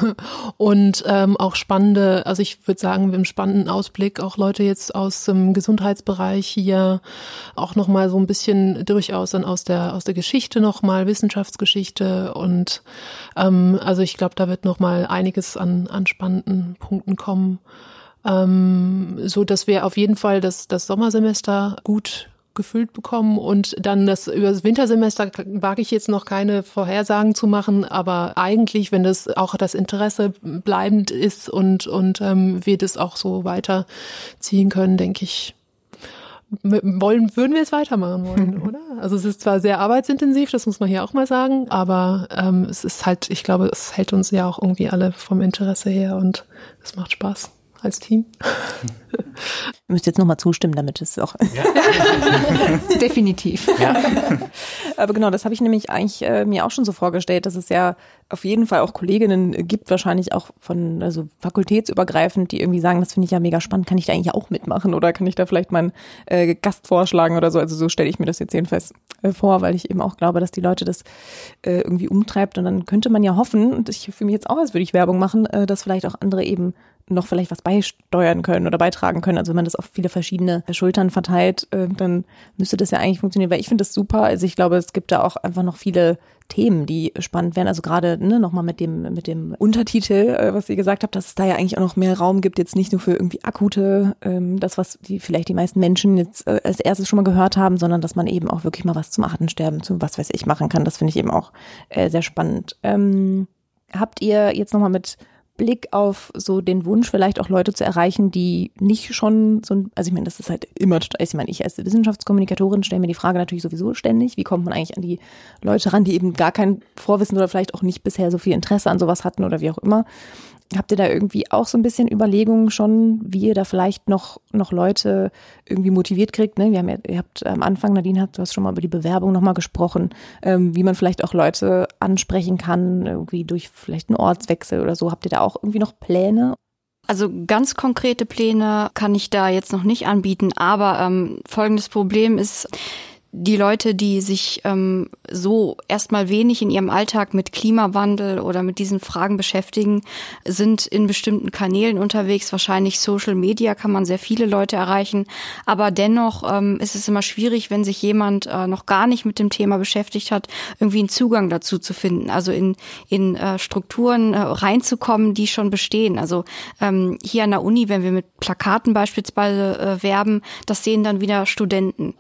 Speaker 7: *laughs* und ähm, auch spannende, also ich würde sagen, haben einen spannenden Ausblick, auch Leute jetzt aus dem Gesundheitsbereich hier, auch nochmal so ein bisschen durchaus dann aus der aus der Geschichte nochmal, Wissenschaftsgeschichte und ähm, also ich glaube, da wird nochmal einiges an, an spannenden Punkten kommen ähm, so dass wir auf jeden Fall das, das Sommersemester gut gefüllt bekommen und dann das über das Wintersemester wage ich jetzt noch keine Vorhersagen zu machen, aber eigentlich, wenn das auch das Interesse bleibend ist und und ähm, wir das auch so weiterziehen können, denke ich, wollen würden wir es weitermachen wollen, *laughs* oder? Also es ist zwar sehr arbeitsintensiv, das muss man hier auch mal sagen, aber ähm, es ist halt, ich glaube, es hält uns ja auch irgendwie alle vom Interesse her und es macht Spaß als Team.
Speaker 1: Ihr müsst jetzt nochmal zustimmen, damit es auch. Ja. *laughs* Definitiv. Ja. Aber genau, das habe ich nämlich eigentlich äh, mir auch schon so vorgestellt, dass es ja auf jeden Fall auch Kolleginnen gibt, wahrscheinlich auch von, also fakultätsübergreifend, die irgendwie sagen, das finde ich ja mega spannend, kann ich da eigentlich auch mitmachen oder kann ich da vielleicht meinen äh, Gast vorschlagen oder so. Also so stelle ich mir das jetzt jedenfalls äh, vor, weil ich eben auch glaube, dass die Leute das äh, irgendwie umtreibt und dann könnte man ja hoffen, und ich fühle mich jetzt auch, als würde ich Werbung machen, äh, dass vielleicht auch andere eben noch vielleicht was beisteuern können oder beitragen können. Also wenn man das auf viele verschiedene Schultern verteilt, äh, dann müsste das ja eigentlich funktionieren, weil ich finde das super. Also ich glaube, es gibt da auch einfach noch viele Themen, die spannend wären. Also gerade ne, nochmal mit dem, mit dem Untertitel, äh, was ihr gesagt habt, dass es da ja eigentlich auch noch mehr Raum gibt, jetzt nicht nur für irgendwie akute, ähm, das, was die vielleicht die meisten Menschen jetzt äh, als erstes schon mal gehört haben, sondern dass man eben auch wirklich mal was zum Artensterben, zu was weiß ich machen kann. Das finde ich eben auch sehr spannend. Ähm, habt ihr jetzt nochmal mit Blick auf so den Wunsch, vielleicht auch Leute zu erreichen, die nicht schon so ein, also ich meine, das ist halt immer, ich meine, ich als Wissenschaftskommunikatorin stelle mir die Frage natürlich sowieso ständig, wie kommt man eigentlich an die Leute ran, die eben gar kein Vorwissen oder vielleicht auch nicht bisher so viel Interesse an sowas hatten oder wie auch immer. Habt ihr da irgendwie auch so ein bisschen Überlegungen schon, wie ihr da vielleicht noch, noch Leute irgendwie motiviert kriegt? Ne? Wir haben ja, ihr habt am Anfang, Nadine, hat, du hast schon mal über die Bewerbung nochmal gesprochen, ähm, wie man vielleicht auch Leute ansprechen kann, irgendwie durch vielleicht einen Ortswechsel oder so. Habt ihr da auch irgendwie noch Pläne?
Speaker 4: Also ganz konkrete Pläne kann ich da jetzt noch nicht anbieten, aber ähm, folgendes Problem ist, die Leute, die sich ähm, so erstmal wenig in ihrem Alltag mit Klimawandel oder mit diesen Fragen beschäftigen, sind in bestimmten Kanälen unterwegs. Wahrscheinlich Social Media kann man sehr viele Leute erreichen. Aber dennoch ähm, ist es immer schwierig, wenn sich jemand äh, noch gar nicht mit dem Thema beschäftigt hat, irgendwie einen Zugang dazu zu finden. Also in, in äh, Strukturen äh, reinzukommen, die schon bestehen. Also ähm, hier an der Uni, wenn wir mit Plakaten beispielsweise äh, werben, das sehen dann wieder Studenten.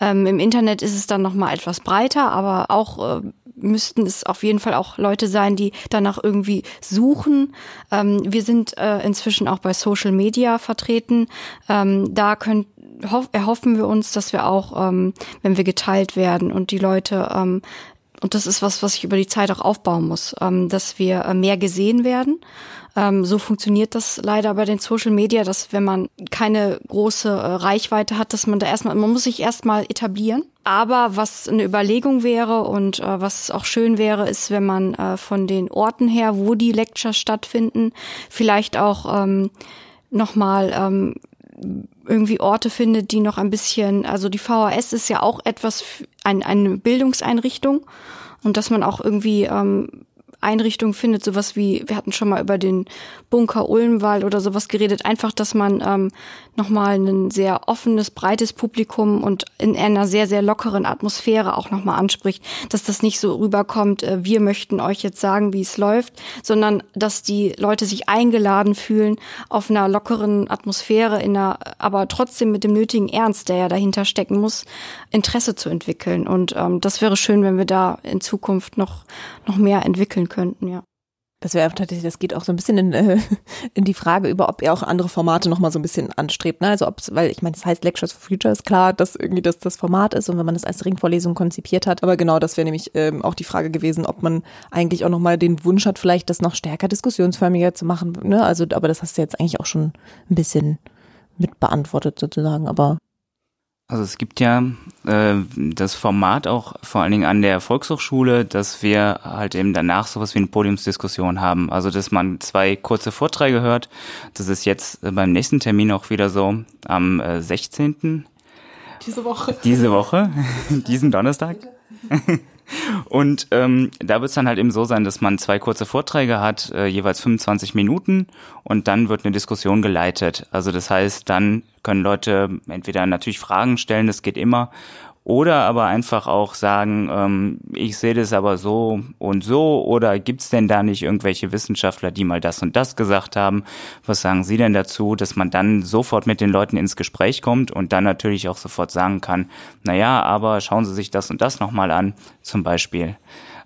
Speaker 4: Ähm, Im Internet ist es dann noch mal etwas breiter, aber auch äh, müssten es auf jeden Fall auch Leute sein, die danach irgendwie suchen. Ähm, wir sind äh, inzwischen auch bei Social Media vertreten. Ähm, da könnt, hoff, erhoffen wir uns, dass wir auch, ähm, wenn wir geteilt werden und die Leute ähm, und das ist was, was ich über die Zeit auch aufbauen muss, ähm, dass wir äh, mehr gesehen werden ähm, so funktioniert das leider bei den Social Media, dass wenn man keine große äh, Reichweite hat, dass man da erstmal, man muss sich erstmal etablieren. Aber was eine Überlegung wäre und äh, was auch schön wäre, ist, wenn man äh, von den Orten her, wo die Lectures stattfinden, vielleicht auch ähm, nochmal ähm, irgendwie Orte findet, die noch ein bisschen, also die VHS ist ja auch etwas, ein, eine Bildungseinrichtung und dass man auch irgendwie ähm, Einrichtung findet, sowas wie, wir hatten schon mal über den Bunker Ulmwald oder sowas geredet, einfach, dass man ähm, nochmal ein sehr offenes, breites Publikum und in einer sehr, sehr lockeren Atmosphäre auch nochmal anspricht, dass das nicht so rüberkommt, äh, wir möchten euch jetzt sagen, wie es läuft, sondern dass die Leute sich eingeladen fühlen auf einer lockeren Atmosphäre, in einer, aber trotzdem mit dem nötigen Ernst, der ja dahinter stecken muss, Interesse zu entwickeln. Und ähm, das wäre schön, wenn wir da in Zukunft noch, noch mehr entwickeln könnten, ja.
Speaker 1: Das wäre tatsächlich, das geht auch so ein bisschen in, äh, *laughs* in die Frage über, ob er auch andere Formate nochmal so ein bisschen anstrebt. Ne? Also ob weil ich meine, das heißt Lectures for Future ist klar, dass irgendwie das das Format ist und wenn man das als Ringvorlesung konzipiert hat. Aber genau, das wäre nämlich ähm, auch die Frage gewesen, ob man eigentlich auch nochmal den Wunsch hat, vielleicht das noch stärker diskussionsförmiger zu machen. Ne? Also, aber das hast du jetzt eigentlich auch schon ein bisschen mit beantwortet sozusagen. Aber
Speaker 3: also es gibt ja äh, das Format auch vor allen Dingen an der Volkshochschule, dass wir halt eben danach sowas wie eine Podiumsdiskussion haben. Also dass man zwei kurze Vorträge hört. Das ist jetzt äh, beim nächsten Termin auch wieder so am äh, 16.
Speaker 7: Diese Woche.
Speaker 3: Diese Woche, *laughs* diesen Donnerstag. *laughs* Und ähm, da wird es dann halt eben so sein, dass man zwei kurze Vorträge hat, äh, jeweils 25 Minuten und dann wird eine Diskussion geleitet. Also das heißt, dann können Leute entweder natürlich Fragen stellen, das geht immer, oder aber einfach auch sagen, ähm, ich sehe das aber so und so oder gibt's denn da nicht irgendwelche Wissenschaftler, die mal das und das gesagt haben? Was sagen Sie denn dazu, dass man dann sofort mit den Leuten ins Gespräch kommt und dann natürlich auch sofort sagen kann, na ja, aber schauen Sie sich das und das nochmal an, zum Beispiel.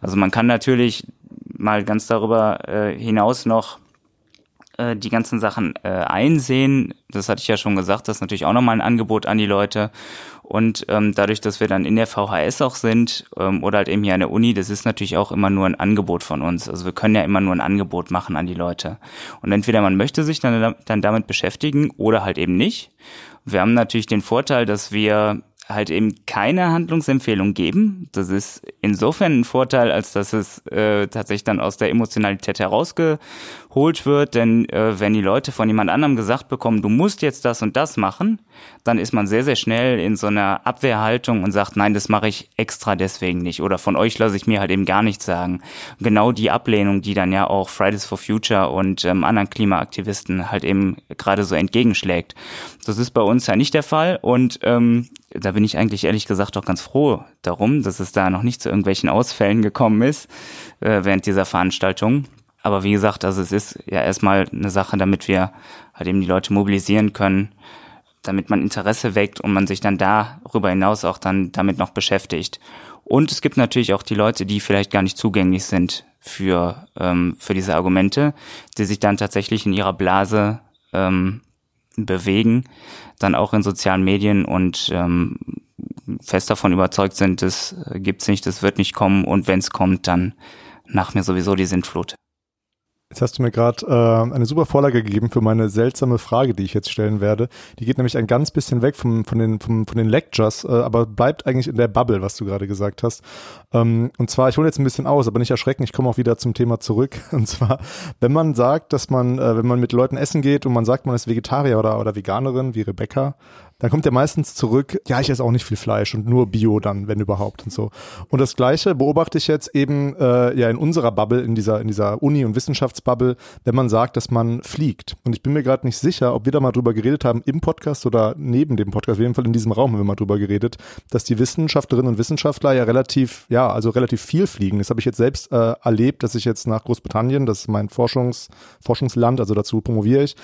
Speaker 3: Also man kann natürlich mal ganz darüber äh, hinaus noch äh, die ganzen Sachen äh, einsehen. Das hatte ich ja schon gesagt, das ist natürlich auch nochmal ein Angebot an die Leute. Und ähm, dadurch, dass wir dann in der VHS auch sind ähm, oder halt eben hier an der Uni, das ist natürlich auch immer nur ein Angebot von uns. Also wir können ja immer nur ein Angebot machen an die Leute. Und entweder man möchte sich dann, dann damit beschäftigen oder halt eben nicht. Wir haben natürlich den Vorteil, dass wir halt eben keine Handlungsempfehlung geben. Das ist insofern ein Vorteil, als dass es äh, tatsächlich dann aus der Emotionalität herausgeholt wird. Denn äh, wenn die Leute von jemand anderem gesagt bekommen, du musst jetzt das und das machen, dann ist man sehr, sehr schnell in so einer Abwehrhaltung und sagt, nein, das mache ich extra deswegen nicht. Oder von euch lasse ich mir halt eben gar nichts sagen. Genau die Ablehnung, die dann ja auch Fridays for Future und ähm, anderen Klimaaktivisten halt eben gerade so entgegenschlägt. Das ist bei uns ja nicht der Fall und ähm, da bin ich eigentlich ehrlich gesagt auch ganz froh darum, dass es da noch nicht zu irgendwelchen Ausfällen gekommen ist äh, während dieser Veranstaltung. Aber wie gesagt, also es ist ja erstmal eine Sache, damit wir halt eben die Leute mobilisieren können, damit man Interesse weckt und man sich dann darüber hinaus auch dann damit noch beschäftigt. Und es gibt natürlich auch die Leute, die vielleicht gar nicht zugänglich sind für, ähm, für diese Argumente, die sich dann tatsächlich in ihrer Blase ähm, bewegen, dann auch in sozialen Medien und ähm, fest davon überzeugt sind, das gibt's nicht, das wird nicht kommen und wenn es kommt, dann nach mir sowieso die Sintflut.
Speaker 2: Jetzt hast du mir gerade äh, eine super Vorlage gegeben für meine seltsame Frage, die ich jetzt stellen werde. Die geht nämlich ein ganz bisschen weg vom, von, den, vom, von den Lectures, äh, aber bleibt eigentlich in der Bubble, was du gerade gesagt hast. Ähm, und zwar, ich hole jetzt ein bisschen aus, aber nicht erschrecken, ich komme auch wieder zum Thema zurück. *laughs* Und zwar, wenn man sagt, dass man, äh, wenn man mit Leuten essen geht und man sagt, man ist Vegetarier oder, oder Veganerin, wie Rebecca, dann kommt er meistens zurück, ja, ich esse auch nicht viel Fleisch und nur Bio dann, wenn überhaupt und so. Und das Gleiche beobachte ich jetzt eben äh, ja in unserer Bubble, in dieser, in dieser Uni- und Wissenschaftsbubble, wenn man sagt, dass man fliegt. Und ich bin mir gerade nicht sicher, ob wir da mal drüber geredet haben im Podcast oder neben dem Podcast, auf jeden Fall in diesem Raum haben wir mal drüber geredet, dass die Wissenschaftlerinnen und Wissenschaftler ja relativ, ja, also relativ viel fliegen. Das habe ich jetzt selbst äh, erlebt, dass ich jetzt nach Großbritannien, das ist mein Forschungs, Forschungsland, also dazu promoviere ich,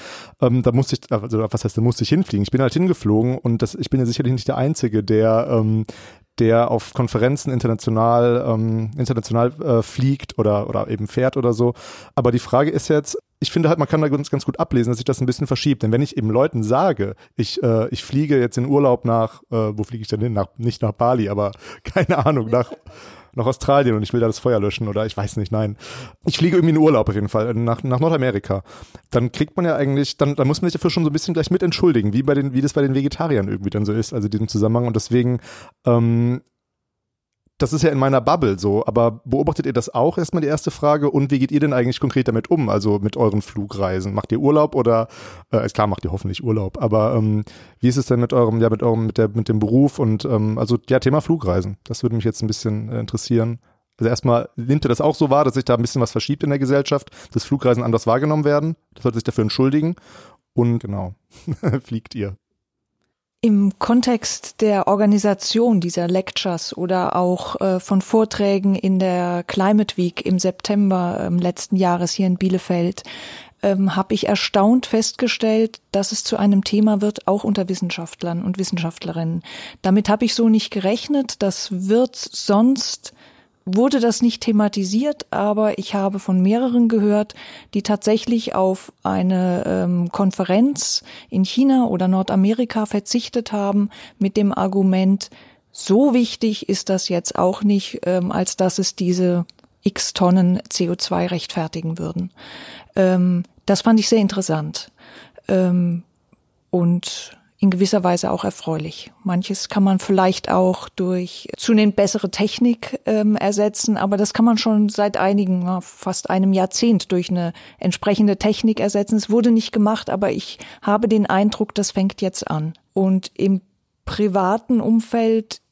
Speaker 2: ähm, da musste ich, also was heißt, da musste ich hinfliegen. Ich bin halt hingeflogen geflogen und das, ich bin ja sicherlich nicht der Einzige, der ähm, der auf Konferenzen international ähm, international äh, fliegt oder oder eben fährt oder so. Aber die Frage ist jetzt, ich finde halt, man kann da ganz, ganz gut ablesen, dass sich das ein bisschen verschiebt. Denn wenn ich eben Leuten sage, ich, äh, ich fliege jetzt in Urlaub nach, äh, wo fliege ich denn hin? Nach, nicht nach Bali, aber *laughs* keine Ahnung, nach nach Australien und ich will da das Feuer löschen oder ich weiß nicht, nein. Ich fliege irgendwie in Urlaub auf jeden Fall, nach, nach Nordamerika. Dann kriegt man ja eigentlich, dann, dann muss man sich dafür schon so ein bisschen gleich mit entschuldigen, wie bei den, wie das bei den Vegetariern irgendwie dann so ist, also diesem Zusammenhang. Und deswegen ähm, das ist ja in meiner Bubble so, aber beobachtet ihr das auch? Erstmal die erste Frage. Und wie geht ihr denn eigentlich konkret damit um? Also mit euren Flugreisen? Macht ihr Urlaub oder, äh, klar macht ihr hoffentlich Urlaub, aber ähm, wie ist es denn mit eurem, ja, mit eurem, mit der, mit dem Beruf und ähm, also ja, Thema Flugreisen. Das würde mich jetzt ein bisschen äh, interessieren. Also erstmal nimmt ihr das auch so wahr, dass sich da ein bisschen was verschiebt in der Gesellschaft, dass Flugreisen anders wahrgenommen werden? Das sollte sich dafür entschuldigen. Und genau, *laughs* fliegt ihr.
Speaker 5: Im Kontext der Organisation dieser Lectures oder auch äh, von Vorträgen in der Climate Week im September ähm, letzten Jahres hier in Bielefeld ähm, habe ich erstaunt festgestellt, dass es zu einem Thema wird, auch unter Wissenschaftlern und Wissenschaftlerinnen. Damit habe ich so nicht gerechnet. Das wird sonst wurde das nicht thematisiert, aber ich habe von mehreren gehört, die tatsächlich auf eine ähm, Konferenz in China oder Nordamerika verzichtet haben mit dem Argument, so wichtig ist das jetzt auch nicht, ähm, als dass es diese x Tonnen CO2 rechtfertigen würden. Ähm, das fand ich sehr interessant. Ähm, und in gewisser Weise auch erfreulich. Manches kann man vielleicht auch durch zunehmend bessere Technik ähm, ersetzen, aber das kann man schon seit einigen, fast einem Jahrzehnt durch eine entsprechende Technik ersetzen. Es wurde nicht gemacht, aber ich habe den Eindruck, das fängt jetzt an. Und im privaten Umfeld,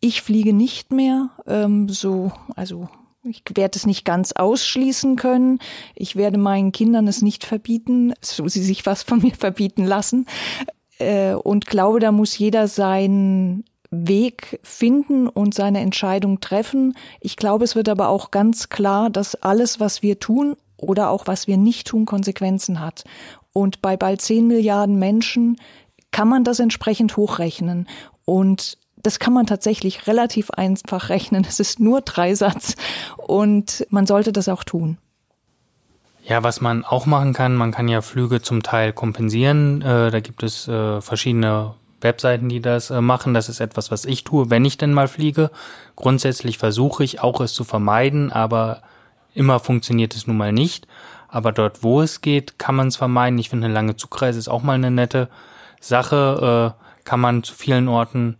Speaker 5: ich fliege nicht mehr, ähm, so, also ich werde es nicht ganz ausschließen können. Ich werde meinen Kindern es nicht verbieten, so sie sich was von mir *laughs* verbieten lassen äh, und glaube, da muss jeder seinen Weg finden und seine Entscheidung treffen. Ich glaube, es wird aber auch ganz klar, dass alles, was wir tun oder auch was wir nicht tun, Konsequenzen hat. Und bei bald zehn Milliarden Menschen kann man das entsprechend hochrechnen. Und das kann man tatsächlich relativ einfach rechnen. Es ist nur Dreisatz und man sollte das auch tun.
Speaker 6: Ja, was man auch machen kann, man kann ja Flüge zum Teil kompensieren. Äh, da gibt es äh, verschiedene Webseiten, die das äh, machen. Das ist etwas, was ich tue, wenn ich denn mal fliege. Grundsätzlich versuche ich auch es zu vermeiden, aber immer funktioniert es nun mal nicht. Aber dort, wo es geht, kann man es vermeiden. Ich finde, eine lange Zugreise ist auch mal eine nette Sache. Äh, kann man zu vielen Orten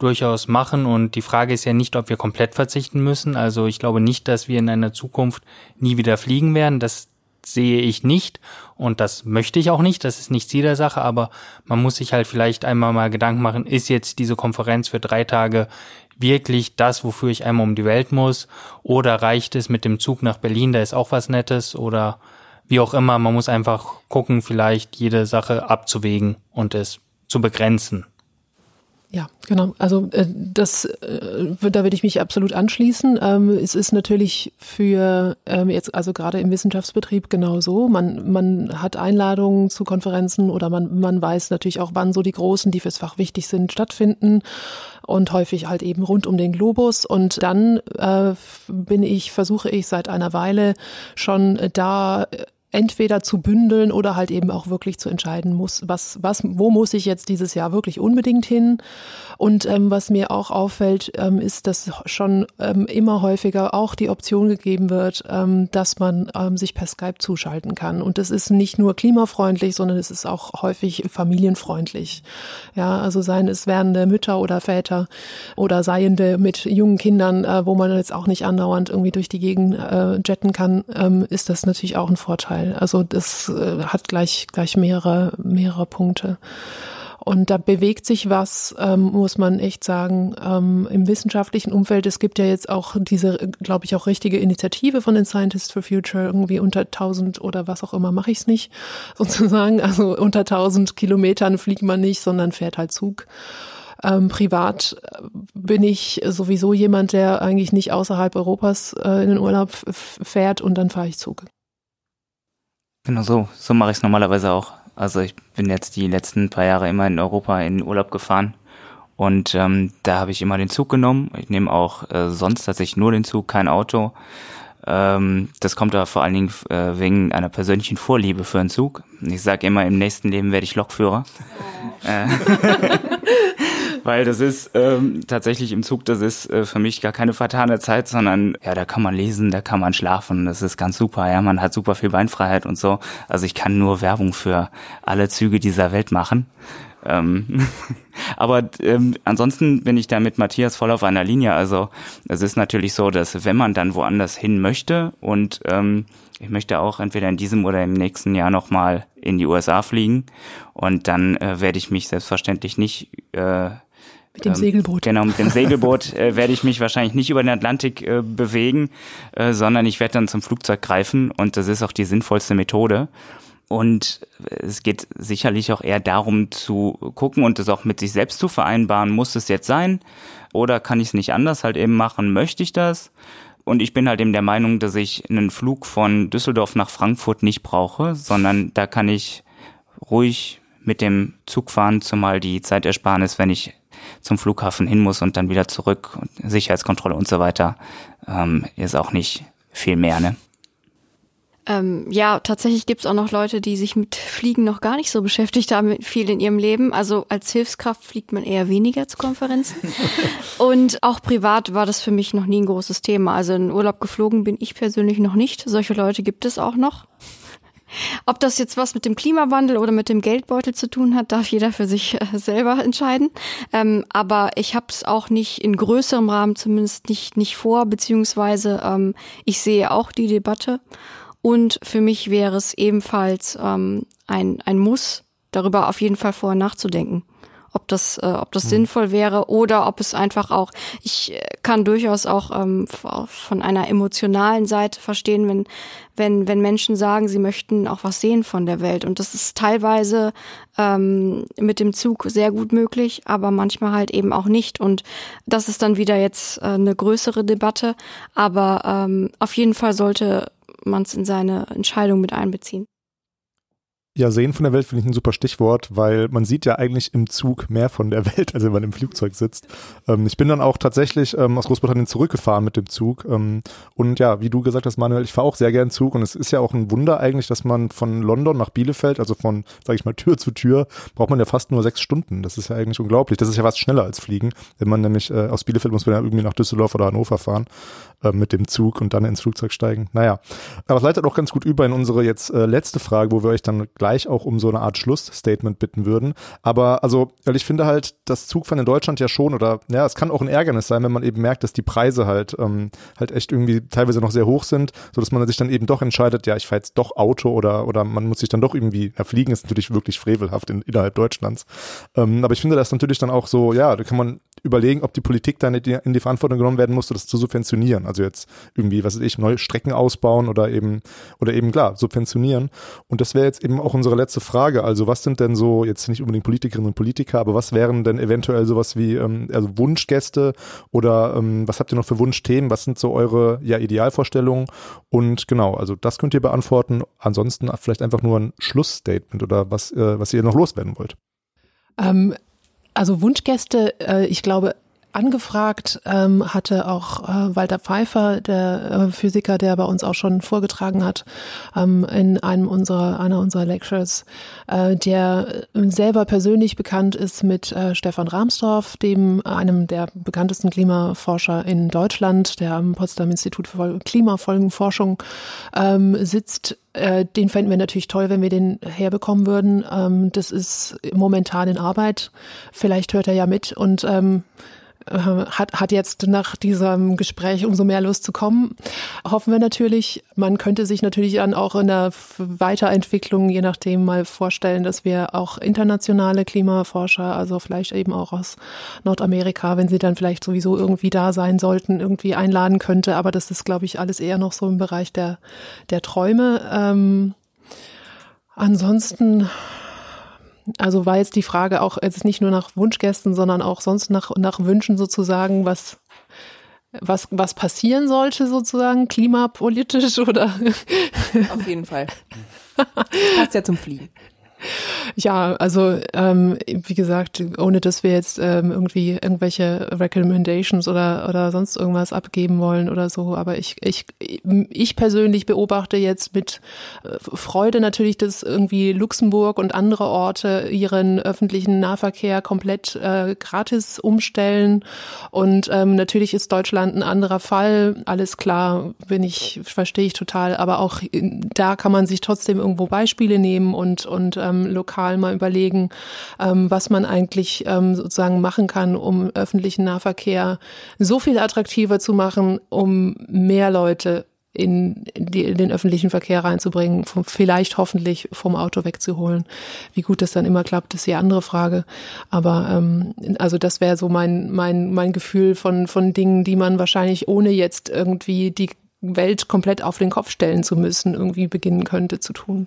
Speaker 6: durchaus machen. Und die Frage ist ja nicht, ob wir komplett verzichten müssen. Also ich glaube nicht, dass wir in einer Zukunft nie wieder fliegen werden. Das sehe ich nicht und das möchte ich auch nicht. Das ist nicht Ziel der Sache, aber man muss sich halt vielleicht einmal mal Gedanken machen, ist jetzt diese Konferenz für drei Tage wirklich das, wofür ich einmal um die Welt muss? Oder reicht es mit dem Zug nach Berlin, da ist auch was Nettes oder wie auch immer, man muss einfach gucken, vielleicht jede Sache abzuwägen und es zu begrenzen.
Speaker 7: Ja, genau. Also äh, das, äh, da würde ich mich absolut anschließen. Ähm, es ist natürlich für ähm, jetzt also gerade im Wissenschaftsbetrieb genauso. Man man hat Einladungen zu Konferenzen oder man man weiß natürlich auch, wann so die großen, die fürs Fach wichtig sind, stattfinden und häufig halt eben rund um den Globus. Und dann äh, bin ich versuche ich seit einer Weile schon da entweder zu bündeln oder halt eben auch wirklich zu entscheiden muss, was, was, wo muss ich jetzt dieses Jahr wirklich unbedingt hin? Und ähm, was mir auch auffällt, ähm, ist, dass schon ähm, immer häufiger auch die Option gegeben wird, ähm, dass man ähm, sich per Skype zuschalten kann. Und das ist nicht nur klimafreundlich, sondern es ist auch häufig familienfreundlich. Ja, also seien es werdende Mütter oder Väter oder Seiende mit jungen Kindern, äh, wo man jetzt auch nicht andauernd irgendwie durch die Gegend äh, jetten kann, ähm, ist das natürlich auch ein Vorteil. Vorteil. Also das äh, hat gleich, gleich mehrere, mehrere Punkte. Und da bewegt sich was, ähm, muss man echt sagen, ähm, im wissenschaftlichen Umfeld. Es gibt ja jetzt auch diese, glaube ich, auch richtige Initiative von den Scientists for Future, irgendwie unter 1000 oder was auch immer mache ich es nicht, *laughs* sozusagen. Also unter 1000 Kilometern fliegt man nicht, sondern fährt halt Zug. Ähm, privat bin ich sowieso jemand, der eigentlich nicht außerhalb Europas äh, in den Urlaub fährt und dann fahre ich Zug.
Speaker 3: Genau so, so mache ich es normalerweise auch. Also ich bin jetzt die letzten paar Jahre immer in Europa in Urlaub gefahren und ähm, da habe ich immer den Zug genommen. Ich nehme auch äh, sonst tatsächlich nur den Zug, kein Auto. Ähm, das kommt aber vor allen Dingen äh, wegen einer persönlichen Vorliebe für einen Zug. Ich sage immer, im nächsten Leben werde ich Lokführer. Äh, *laughs* *laughs* Weil das ist ähm, tatsächlich im Zug, das ist äh, für mich gar keine vertane Zeit, sondern ja, da kann man lesen, da kann man schlafen. Das ist ganz super. Ja, man hat super viel Beinfreiheit und so. Also ich kann nur Werbung für alle Züge dieser Welt machen. Ähm, *laughs* aber ähm, ansonsten bin ich da mit Matthias voll auf einer Linie. Also es ist natürlich so, dass wenn man dann woanders hin möchte und ähm, ich möchte auch entweder in diesem oder im nächsten Jahr nochmal in die USA fliegen und dann äh, werde ich mich selbstverständlich nicht äh,
Speaker 7: mit dem ähm, Segelboot.
Speaker 3: Genau, mit dem Segelboot äh, werde ich mich wahrscheinlich nicht über den Atlantik äh, bewegen, äh, sondern ich werde dann zum Flugzeug greifen und das ist auch die sinnvollste Methode. Und es geht sicherlich auch eher darum zu gucken und es auch mit sich selbst zu vereinbaren, muss es jetzt sein oder kann ich es nicht anders halt eben machen, möchte ich das? Und ich bin halt eben der Meinung, dass ich einen Flug von Düsseldorf nach Frankfurt nicht brauche, sondern da kann ich ruhig mit dem Zug fahren, zumal die Zeitersparnis, wenn ich zum Flughafen hin muss und dann wieder zurück, Sicherheitskontrolle und so weiter, ähm, ist auch nicht viel mehr, ne?
Speaker 4: Ähm, ja, tatsächlich gibt's auch noch Leute, die sich mit Fliegen noch gar nicht so beschäftigt haben, viel in ihrem Leben. Also als Hilfskraft fliegt man eher weniger zu Konferenzen. *laughs* Und auch privat war das für mich noch nie ein großes Thema. Also in Urlaub geflogen bin ich persönlich noch nicht. Solche Leute gibt es auch noch. Ob das jetzt was mit dem Klimawandel oder mit dem Geldbeutel zu tun hat, darf jeder für sich äh, selber entscheiden. Ähm, aber ich habe es auch nicht in größerem Rahmen zumindest nicht, nicht vor, beziehungsweise ähm, ich sehe auch die Debatte. Und für mich wäre es ebenfalls ähm, ein, ein Muss, darüber auf jeden Fall vorher nachzudenken ob das, äh, ob das mhm. sinnvoll wäre oder ob es einfach auch, ich äh, kann durchaus auch ähm, von einer emotionalen Seite verstehen, wenn, wenn, wenn Menschen sagen, sie möchten auch was sehen von der Welt. Und das ist teilweise ähm, mit dem Zug sehr gut möglich, aber manchmal halt eben auch nicht. Und das ist dann wieder jetzt äh, eine größere Debatte. Aber ähm, auf jeden Fall sollte man es in seine Entscheidung mit einbeziehen.
Speaker 2: Ja, sehen von der Welt finde ich ein super Stichwort, weil man sieht ja eigentlich im Zug mehr von der *laughs* Welt, als wenn man im Flugzeug sitzt. Ähm, ich bin dann auch tatsächlich ähm, aus Großbritannien zurückgefahren mit dem Zug. Ähm, und ja, wie du gesagt hast, Manuel, ich fahre auch sehr gern Zug und es ist ja auch ein Wunder eigentlich, dass man von London nach Bielefeld, also von, sage ich mal, Tür zu Tür, braucht man ja fast nur sechs Stunden. Das ist ja eigentlich unglaublich. Das ist ja fast schneller als Fliegen. Wenn man nämlich äh, aus Bielefeld muss man ja irgendwie nach Düsseldorf oder Hannover fahren äh, mit dem Zug und dann ins Flugzeug steigen. Naja, aber es leitet auch ganz gut über in unsere jetzt äh, letzte Frage, wo wir euch dann gleich auch um so eine Art Schlussstatement bitten würden. Aber also, weil ich finde halt, das Zugfahren in Deutschland ja schon oder ja, es kann auch ein Ärgernis sein, wenn man eben merkt, dass die Preise halt ähm, halt echt irgendwie teilweise noch sehr hoch sind, so dass man sich dann eben doch entscheidet, ja, ich fahre jetzt doch Auto oder oder man muss sich dann doch irgendwie, ja, fliegen ist natürlich wirklich frevelhaft in, innerhalb Deutschlands. Ähm, aber ich finde das natürlich dann auch so, ja, da kann man überlegen, ob die Politik dann in die Verantwortung genommen werden muss, das zu subventionieren. Also jetzt irgendwie, was weiß ich, neue Strecken ausbauen oder eben, oder eben klar, subventionieren. Und das wäre jetzt eben auch unsere letzte Frage. Also was sind denn so, jetzt nicht unbedingt Politikerinnen und Politiker, aber was wären denn eventuell sowas wie, ähm, also Wunschgäste oder ähm, was habt ihr noch für Wunschthemen? Was sind so eure ja, Idealvorstellungen? Und genau, also das könnt ihr beantworten. Ansonsten vielleicht einfach nur ein Schlussstatement oder was, äh, was ihr noch loswerden wollt.
Speaker 7: Ähm, also Wunschgäste, äh, ich glaube, angefragt ähm, hatte auch äh, Walter Pfeiffer, der äh, Physiker, der bei uns auch schon vorgetragen hat ähm, in einem unserer einer unserer Lectures, äh, der selber persönlich bekannt ist mit äh, Stefan Rahmsdorf, dem einem der bekanntesten Klimaforscher in Deutschland, der am Potsdam Institut für Klimafolgenforschung ähm, sitzt äh, den fänden wir natürlich toll, wenn wir den herbekommen würden. Ähm, das ist momentan in Arbeit. Vielleicht hört er ja mit und ähm, äh, hat, hat jetzt nach diesem Gespräch umso mehr Lust zu kommen. Hoffen wir natürlich. Man könnte sich natürlich dann auch in der Weiterentwicklung, je nachdem, mal vorstellen, dass wir auch internationale Klimaforscher, also vielleicht eben auch aus Nordamerika, wenn sie dann vielleicht sowieso irgendwie da sein sollten, irgendwie einladen könnte. Aber das ist, glaube ich, alles eher noch so im Bereich der, der Träume. Ähm, ansonsten also war jetzt die Frage auch jetzt nicht nur nach Wunschgästen, sondern auch sonst nach, nach Wünschen sozusagen, was, was, was passieren sollte sozusagen, klimapolitisch *laughs* oder?
Speaker 1: Auf jeden Fall. passt ja zum Fliegen.
Speaker 7: Ja, also ähm, wie gesagt, ohne dass wir jetzt ähm, irgendwie irgendwelche Recommendations oder oder sonst irgendwas abgeben wollen oder so, aber ich ich ich persönlich beobachte jetzt mit äh, Freude natürlich, dass irgendwie Luxemburg und andere Orte ihren öffentlichen Nahverkehr komplett äh, gratis umstellen. Und ähm, natürlich ist Deutschland ein anderer Fall, alles klar, bin ich verstehe ich total, aber auch da kann man sich trotzdem irgendwo Beispiele nehmen und und ähm, lokal mal überlegen, ähm, was man eigentlich ähm, sozusagen machen kann, um öffentlichen Nahverkehr so viel attraktiver zu machen, um mehr Leute in, die, in den öffentlichen Verkehr reinzubringen, vom, vielleicht hoffentlich vom Auto wegzuholen. Wie gut das dann immer klappt, ist die andere Frage. Aber ähm, also das wäre so mein, mein, mein Gefühl von, von Dingen, die man wahrscheinlich ohne jetzt irgendwie die Welt komplett auf den Kopf stellen zu müssen, irgendwie beginnen könnte zu tun.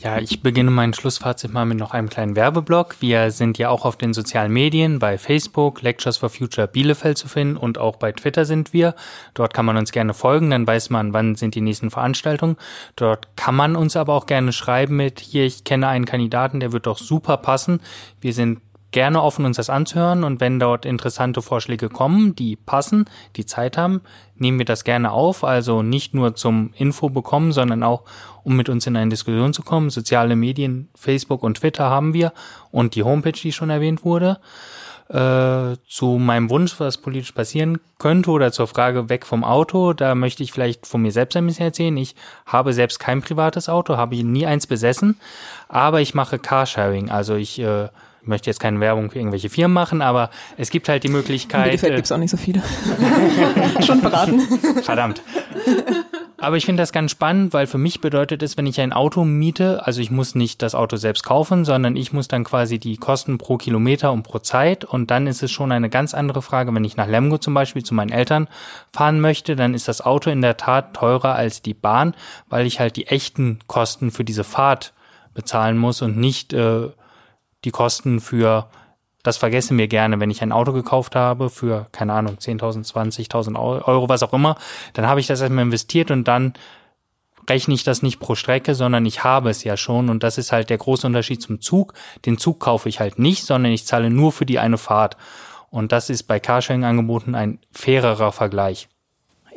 Speaker 6: Ja, ich beginne mein Schlussfazit mal mit noch einem kleinen Werbeblock. Wir sind ja auch auf den sozialen Medien, bei Facebook, Lectures for Future Bielefeld zu finden und auch bei Twitter sind wir. Dort kann man uns gerne folgen, dann weiß man, wann sind die nächsten Veranstaltungen. Dort kann man uns aber auch gerne schreiben mit, hier, ich kenne einen Kandidaten, der wird doch super passen. Wir sind gerne offen, uns das anzuhören und wenn dort interessante Vorschläge kommen, die passen, die Zeit haben, nehmen wir das gerne auf. Also nicht nur zum Info bekommen, sondern auch, um mit uns in eine Diskussion zu kommen. Soziale Medien, Facebook und Twitter haben wir und die Homepage, die schon erwähnt wurde. Äh, zu meinem Wunsch, was politisch passieren könnte oder zur Frage weg vom Auto, da möchte ich vielleicht von mir selbst ein bisschen erzählen. Ich habe selbst kein privates Auto, habe nie eins besessen, aber ich mache Carsharing. Also ich äh, ich möchte jetzt keine Werbung für irgendwelche Firmen machen, aber es gibt halt die Möglichkeit. In
Speaker 1: Bielefeld äh, gibt's auch nicht so viele. *laughs* Schon verraten.
Speaker 6: Verdammt. Aber ich finde das ganz spannend, weil für mich bedeutet es, wenn ich ein Auto miete, also ich muss nicht das Auto selbst kaufen, sondern ich muss dann quasi die Kosten pro Kilometer und pro Zeit und dann ist es schon eine ganz andere Frage, wenn ich nach Lemgo zum Beispiel zu meinen Eltern fahren möchte, dann ist das Auto in der Tat teurer als die Bahn, weil ich halt die echten Kosten für diese Fahrt bezahlen muss und nicht äh, die Kosten für, das vergessen wir gerne, wenn ich ein Auto gekauft habe für, keine Ahnung, 10.000, 20.000 Euro, was auch immer, dann habe ich das erstmal investiert und dann rechne ich das nicht pro Strecke, sondern ich habe es ja schon und das ist halt der große Unterschied zum Zug. Den Zug kaufe ich halt nicht, sondern ich zahle nur für die eine Fahrt. Und das ist bei Carsharing-Angeboten ein fairerer Vergleich.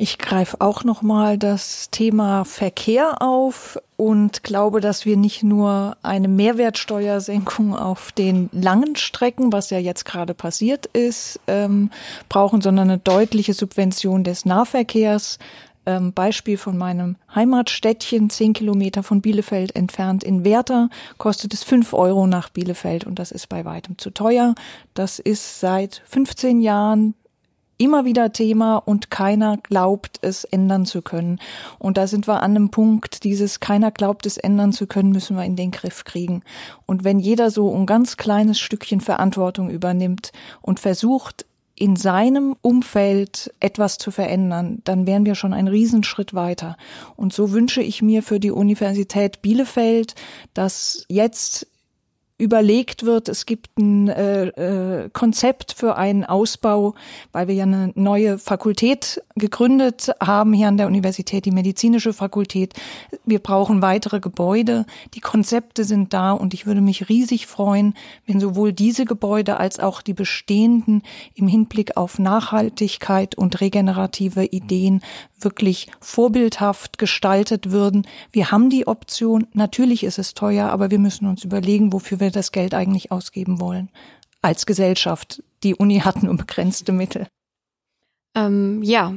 Speaker 5: Ich greife auch nochmal das Thema Verkehr auf und glaube, dass wir nicht nur eine Mehrwertsteuersenkung auf den langen Strecken, was ja jetzt gerade passiert ist, ähm, brauchen, sondern eine deutliche Subvention des Nahverkehrs. Ähm, Beispiel von meinem Heimatstädtchen, zehn Kilometer von Bielefeld entfernt in Werther, kostet es fünf Euro nach Bielefeld und das ist bei weitem zu teuer. Das ist seit 15 Jahren immer wieder Thema und keiner glaubt, es ändern zu können. Und da sind wir an einem Punkt, dieses keiner glaubt, es ändern zu können, müssen wir in den Griff kriegen. Und wenn jeder so ein ganz kleines Stückchen Verantwortung übernimmt und versucht, in seinem Umfeld etwas zu verändern, dann wären wir schon einen Riesenschritt weiter. Und so wünsche ich mir für die Universität Bielefeld, dass jetzt überlegt wird. Es gibt ein äh, äh, Konzept für einen Ausbau, weil wir ja eine neue Fakultät gegründet haben hier an der Universität, die medizinische Fakultät. Wir brauchen weitere Gebäude. Die Konzepte sind da und ich würde mich riesig freuen, wenn sowohl diese Gebäude als auch die bestehenden im Hinblick auf Nachhaltigkeit und regenerative Ideen wirklich vorbildhaft gestaltet würden. Wir haben die Option, natürlich ist es teuer, aber wir müssen uns überlegen, wofür wir das Geld eigentlich ausgeben wollen. Als Gesellschaft. Die Uni hat nur begrenzte Mittel.
Speaker 4: Ähm, ja,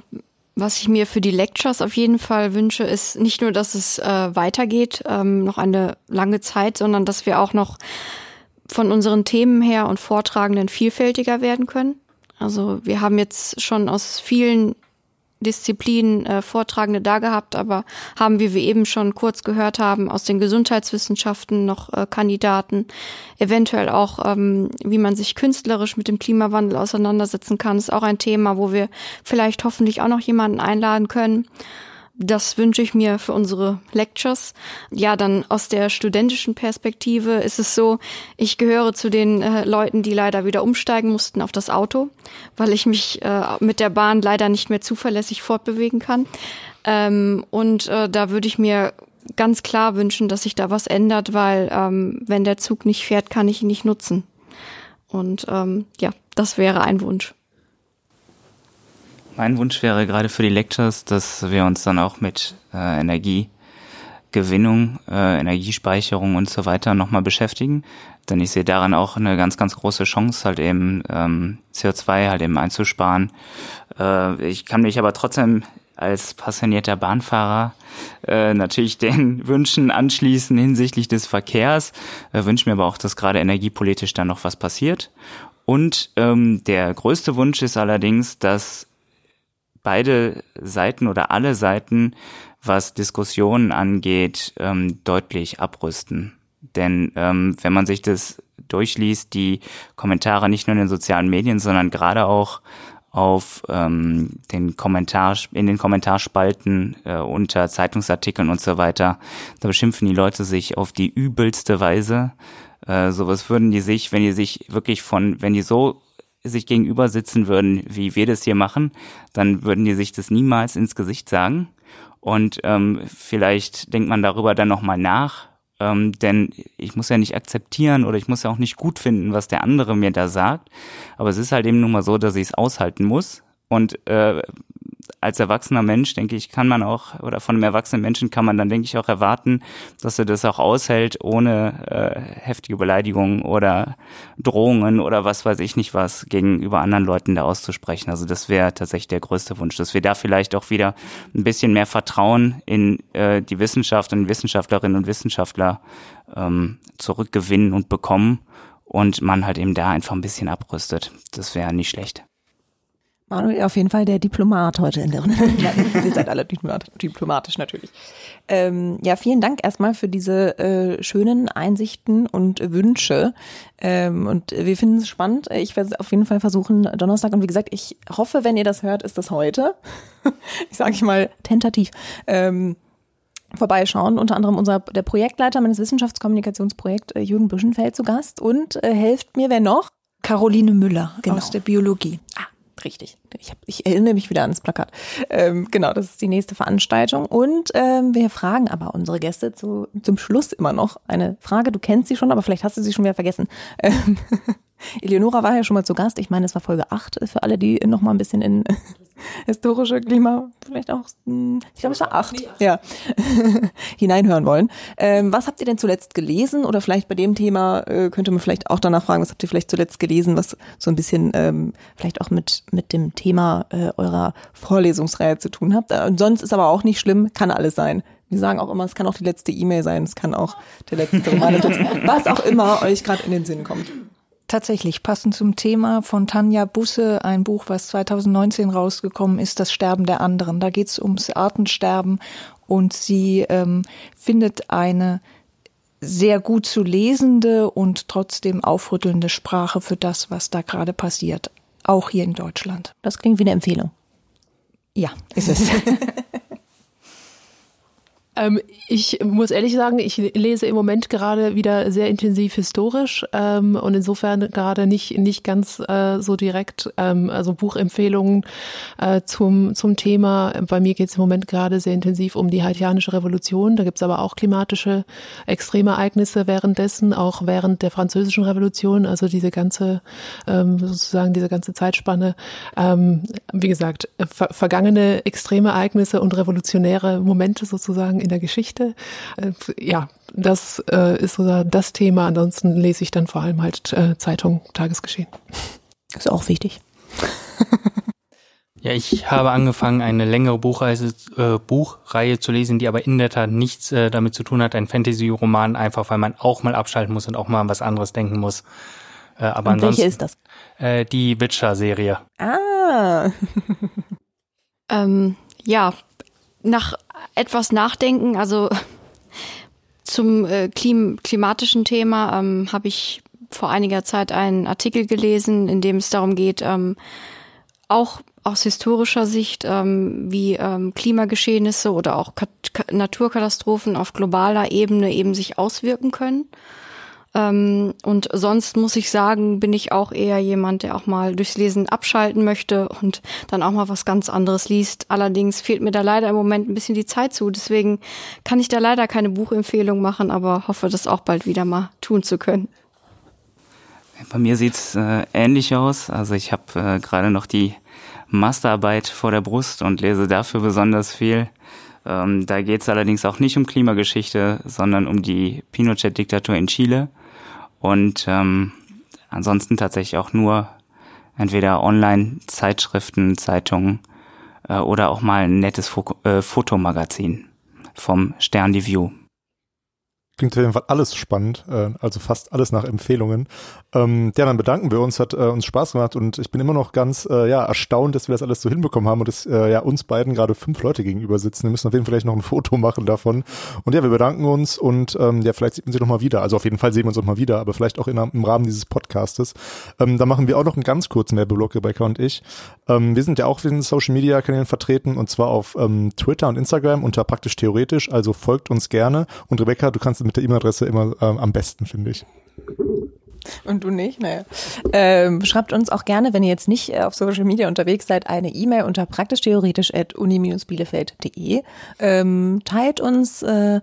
Speaker 4: was ich mir für die Lectures auf jeden Fall wünsche, ist nicht nur, dass es äh, weitergeht, ähm, noch eine lange Zeit, sondern dass wir auch noch von unseren Themen her und Vortragenden vielfältiger werden können. Also wir haben jetzt schon aus vielen Disziplinen äh, Vortragende da gehabt, aber haben, wie wir eben schon kurz gehört haben, aus den Gesundheitswissenschaften noch äh, Kandidaten, eventuell auch, ähm, wie man sich künstlerisch mit dem Klimawandel auseinandersetzen kann, ist auch ein Thema, wo wir vielleicht hoffentlich auch noch jemanden einladen können. Das wünsche ich mir für unsere Lectures. Ja, dann aus der studentischen Perspektive ist es so, ich gehöre zu den äh, Leuten, die leider wieder umsteigen mussten auf das Auto, weil ich mich äh, mit der Bahn leider nicht mehr zuverlässig fortbewegen kann. Ähm, und äh, da würde ich mir ganz klar wünschen, dass sich da was ändert, weil ähm, wenn der Zug nicht fährt, kann ich ihn nicht nutzen. Und ähm, ja, das wäre ein Wunsch.
Speaker 3: Mein Wunsch wäre gerade für die Lectures, dass wir uns dann auch mit äh, Energiegewinnung, äh, Energiespeicherung und so weiter nochmal beschäftigen. Denn ich sehe daran auch eine ganz, ganz große Chance, halt eben ähm, CO2 halt eben einzusparen. Äh, ich kann mich aber trotzdem als passionierter Bahnfahrer äh, natürlich den *laughs* Wünschen anschließen hinsichtlich des Verkehrs. Äh, wünsche mir aber auch, dass gerade energiepolitisch da noch was passiert. Und ähm, der größte Wunsch ist allerdings, dass beide Seiten oder alle Seiten, was Diskussionen angeht, ähm, deutlich abrüsten. Denn ähm, wenn man sich das durchliest, die Kommentare nicht nur in den sozialen Medien, sondern gerade auch auf ähm, den Kommentar in den Kommentarspalten äh, unter Zeitungsartikeln und so weiter, da beschimpfen die Leute sich auf die übelste Weise. Äh, sowas würden die sich, wenn die sich wirklich von, wenn die so sich gegenüber sitzen würden, wie wir das hier machen, dann würden die sich das niemals ins Gesicht sagen. Und ähm, vielleicht denkt man darüber dann nochmal nach, ähm, denn ich muss ja nicht akzeptieren oder ich muss ja auch nicht gut finden, was der andere mir da sagt. Aber es ist halt eben nun mal so, dass ich es aushalten muss. Und äh, als erwachsener Mensch, denke ich, kann man auch, oder von einem erwachsenen Menschen kann man dann, denke ich, auch erwarten, dass er das auch aushält, ohne äh, heftige Beleidigungen oder Drohungen oder was weiß ich nicht was gegenüber anderen Leuten da auszusprechen. Also das wäre tatsächlich der größte Wunsch, dass wir da vielleicht auch wieder ein bisschen mehr Vertrauen in äh, die Wissenschaft und Wissenschaftlerinnen und Wissenschaftler ähm, zurückgewinnen und bekommen und man halt eben da einfach ein bisschen abrüstet. Das wäre nicht schlecht.
Speaker 1: Manuel auf jeden Fall der Diplomat heute in der Runde. *laughs* Ihr seid alle diplomatisch natürlich. Ähm, ja, vielen Dank erstmal für diese äh, schönen Einsichten und Wünsche. Ähm, und wir finden es spannend. Ich werde auf jeden Fall versuchen, Donnerstag. Und wie gesagt, ich hoffe, wenn ihr das hört, ist das heute. *laughs* ich sage ich mal tentativ. Ähm, vorbeischauen. Unter anderem unser der Projektleiter meines Wissenschaftskommunikationsprojekts, äh, Jürgen Büschenfeld, zu Gast. Und äh, helft mir, wer noch?
Speaker 5: Caroline Müller genau. aus der Biologie.
Speaker 1: Ah, richtig. Ich, hab, ich erinnere mich wieder an das Plakat. Ähm, genau, das ist die nächste Veranstaltung. Und ähm, wir fragen aber unsere Gäste zu, zum Schluss immer noch eine Frage. Du kennst sie schon, aber vielleicht hast du sie schon wieder vergessen. Ähm, *laughs* Eleonora war ja schon mal zu Gast. Ich meine, es war Folge 8 für alle, die noch mal ein bisschen in *laughs* historische Klima, vielleicht auch, hm, ich glaube, es war 8, ja, *laughs* hineinhören wollen. Ähm, was habt ihr denn zuletzt gelesen? Oder vielleicht bei dem Thema äh, könnte man vielleicht auch danach fragen, was habt ihr vielleicht zuletzt gelesen, was so ein bisschen ähm, vielleicht auch mit, mit dem Thema äh, eurer Vorlesungsreihe zu tun habt. Äh, sonst ist aber auch nicht schlimm, kann alles sein. Wir sagen auch immer, es kann auch die letzte E-Mail sein, es kann auch der letzte *laughs* Roman, was auch immer euch gerade in den Sinn kommt.
Speaker 5: Tatsächlich, passend zum Thema von Tanja Busse, ein Buch, was 2019 rausgekommen ist, Das Sterben der anderen. Da geht es ums Artensterben und sie ähm, findet eine sehr gut zu lesende und trotzdem aufrüttelnde Sprache für das, was da gerade passiert, auch hier in Deutschland.
Speaker 1: Das klingt wie eine Empfehlung.
Speaker 5: Ja, ist es. *laughs*
Speaker 7: Ähm, ich muss ehrlich sagen, ich lese im Moment gerade wieder sehr intensiv historisch ähm, und insofern gerade nicht nicht ganz äh, so direkt, ähm, also Buchempfehlungen äh, zum zum Thema. Bei mir geht es im Moment gerade sehr intensiv um die haitianische Revolution. Da gibt es aber auch klimatische Extremereignisse währenddessen, auch während der französischen Revolution. Also diese ganze ähm, sozusagen diese ganze Zeitspanne. Ähm, wie gesagt, ver vergangene Extremereignisse und revolutionäre Momente sozusagen in der Geschichte. Äh, ja, das äh, ist so das Thema. Ansonsten lese ich dann vor allem halt äh, Zeitung, Tagesgeschehen.
Speaker 1: Ist auch wichtig.
Speaker 6: Ja, ich habe angefangen, eine längere Buchreise, äh, Buchreihe zu lesen, die aber in der Tat nichts äh, damit zu tun hat. Ein Fantasy-Roman, einfach weil man auch mal abschalten muss und auch mal an was anderes denken muss.
Speaker 1: Äh, aber und welche ist das?
Speaker 6: Äh, die Witcher-Serie.
Speaker 1: Ah.
Speaker 4: ähm, ja, nach etwas nachdenken, also zum äh, klim klimatischen Thema ähm, habe ich vor einiger Zeit einen Artikel gelesen, in dem es darum geht, ähm, auch aus historischer Sicht, ähm, wie ähm, Klimageschehnisse oder auch Kat Naturkatastrophen auf globaler Ebene eben sich auswirken können. Ähm, und sonst muss ich sagen, bin ich auch eher jemand, der auch mal durchs Lesen abschalten möchte und dann auch mal was ganz anderes liest. Allerdings fehlt mir da leider im Moment ein bisschen die Zeit zu. Deswegen kann ich da leider keine Buchempfehlung machen, aber hoffe, das auch bald wieder mal tun zu können.
Speaker 3: Bei mir sieht's äh, ähnlich aus. Also ich habe äh, gerade noch die Masterarbeit vor der Brust und lese dafür besonders viel. Ähm, da geht's allerdings auch nicht um Klimageschichte, sondern um die Pinochet-Diktatur in Chile. Und ähm, ansonsten tatsächlich auch nur entweder Online-Zeitschriften, Zeitungen äh, oder auch mal ein nettes Fo äh, Fotomagazin vom Stern die View.
Speaker 2: Klingt auf jeden Fall alles spannend, äh, also fast alles nach Empfehlungen. Ähm, ja, dann bedanken wir uns, hat äh, uns Spaß gemacht und ich bin immer noch ganz äh, ja, erstaunt, dass wir das alles so hinbekommen haben und dass äh, ja uns beiden gerade fünf Leute gegenüber sitzen. Wir müssen auf jeden Fall vielleicht noch ein Foto machen davon. Und ja, wir bedanken uns und ähm, ja, vielleicht sieht man sie noch mal wieder. Also auf jeden Fall sehen wir uns noch mal wieder, aber vielleicht auch in, im Rahmen dieses Podcastes. Ähm, da machen wir auch noch einen ganz kurzen Werbeblock, Rebecca und ich. Ähm, wir sind ja auch in Social Media Kanälen vertreten und zwar auf ähm, Twitter und Instagram unter praktisch theoretisch. Also folgt uns gerne. Und Rebecca, du kannst mit der E-Mail-Adresse immer ähm, am besten, finde ich.
Speaker 1: Und du nicht? Naja. Ähm, schreibt uns auch gerne, wenn ihr jetzt nicht äh, auf Social Media unterwegs seid, eine E-Mail unter praktischtheoretisch.uni-bielefeld.de. Ähm, teilt uns, äh,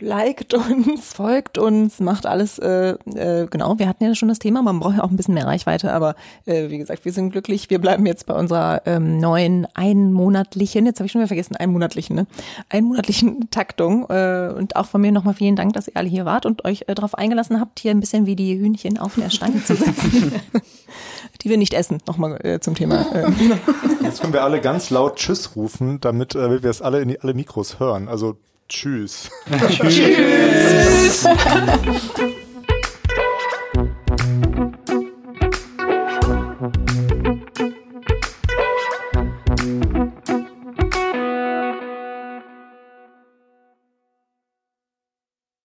Speaker 1: liked uns, *laughs* folgt uns, macht alles, äh, äh, genau. Wir hatten ja schon das Thema, man braucht ja auch ein bisschen mehr Reichweite, aber äh, wie gesagt, wir sind glücklich. Wir bleiben jetzt bei unserer ähm, neuen einmonatlichen, jetzt habe ich schon wieder vergessen, einmonatlichen, ne? Einmonatlichen *laughs* Taktung. Äh, und auch von mir nochmal vielen Dank, dass ihr alle hier wart und euch äh, darauf eingelassen habt, hier ein bisschen wie die Hühnchen auf der Stange zu setzen, *laughs* die wir nicht essen. Nochmal äh, zum Thema. Äh.
Speaker 2: Jetzt können wir alle ganz laut Tschüss rufen, damit äh, wir es alle in die, alle Mikros hören. Also Tschüss.
Speaker 1: Tschüss. tschüss. *laughs*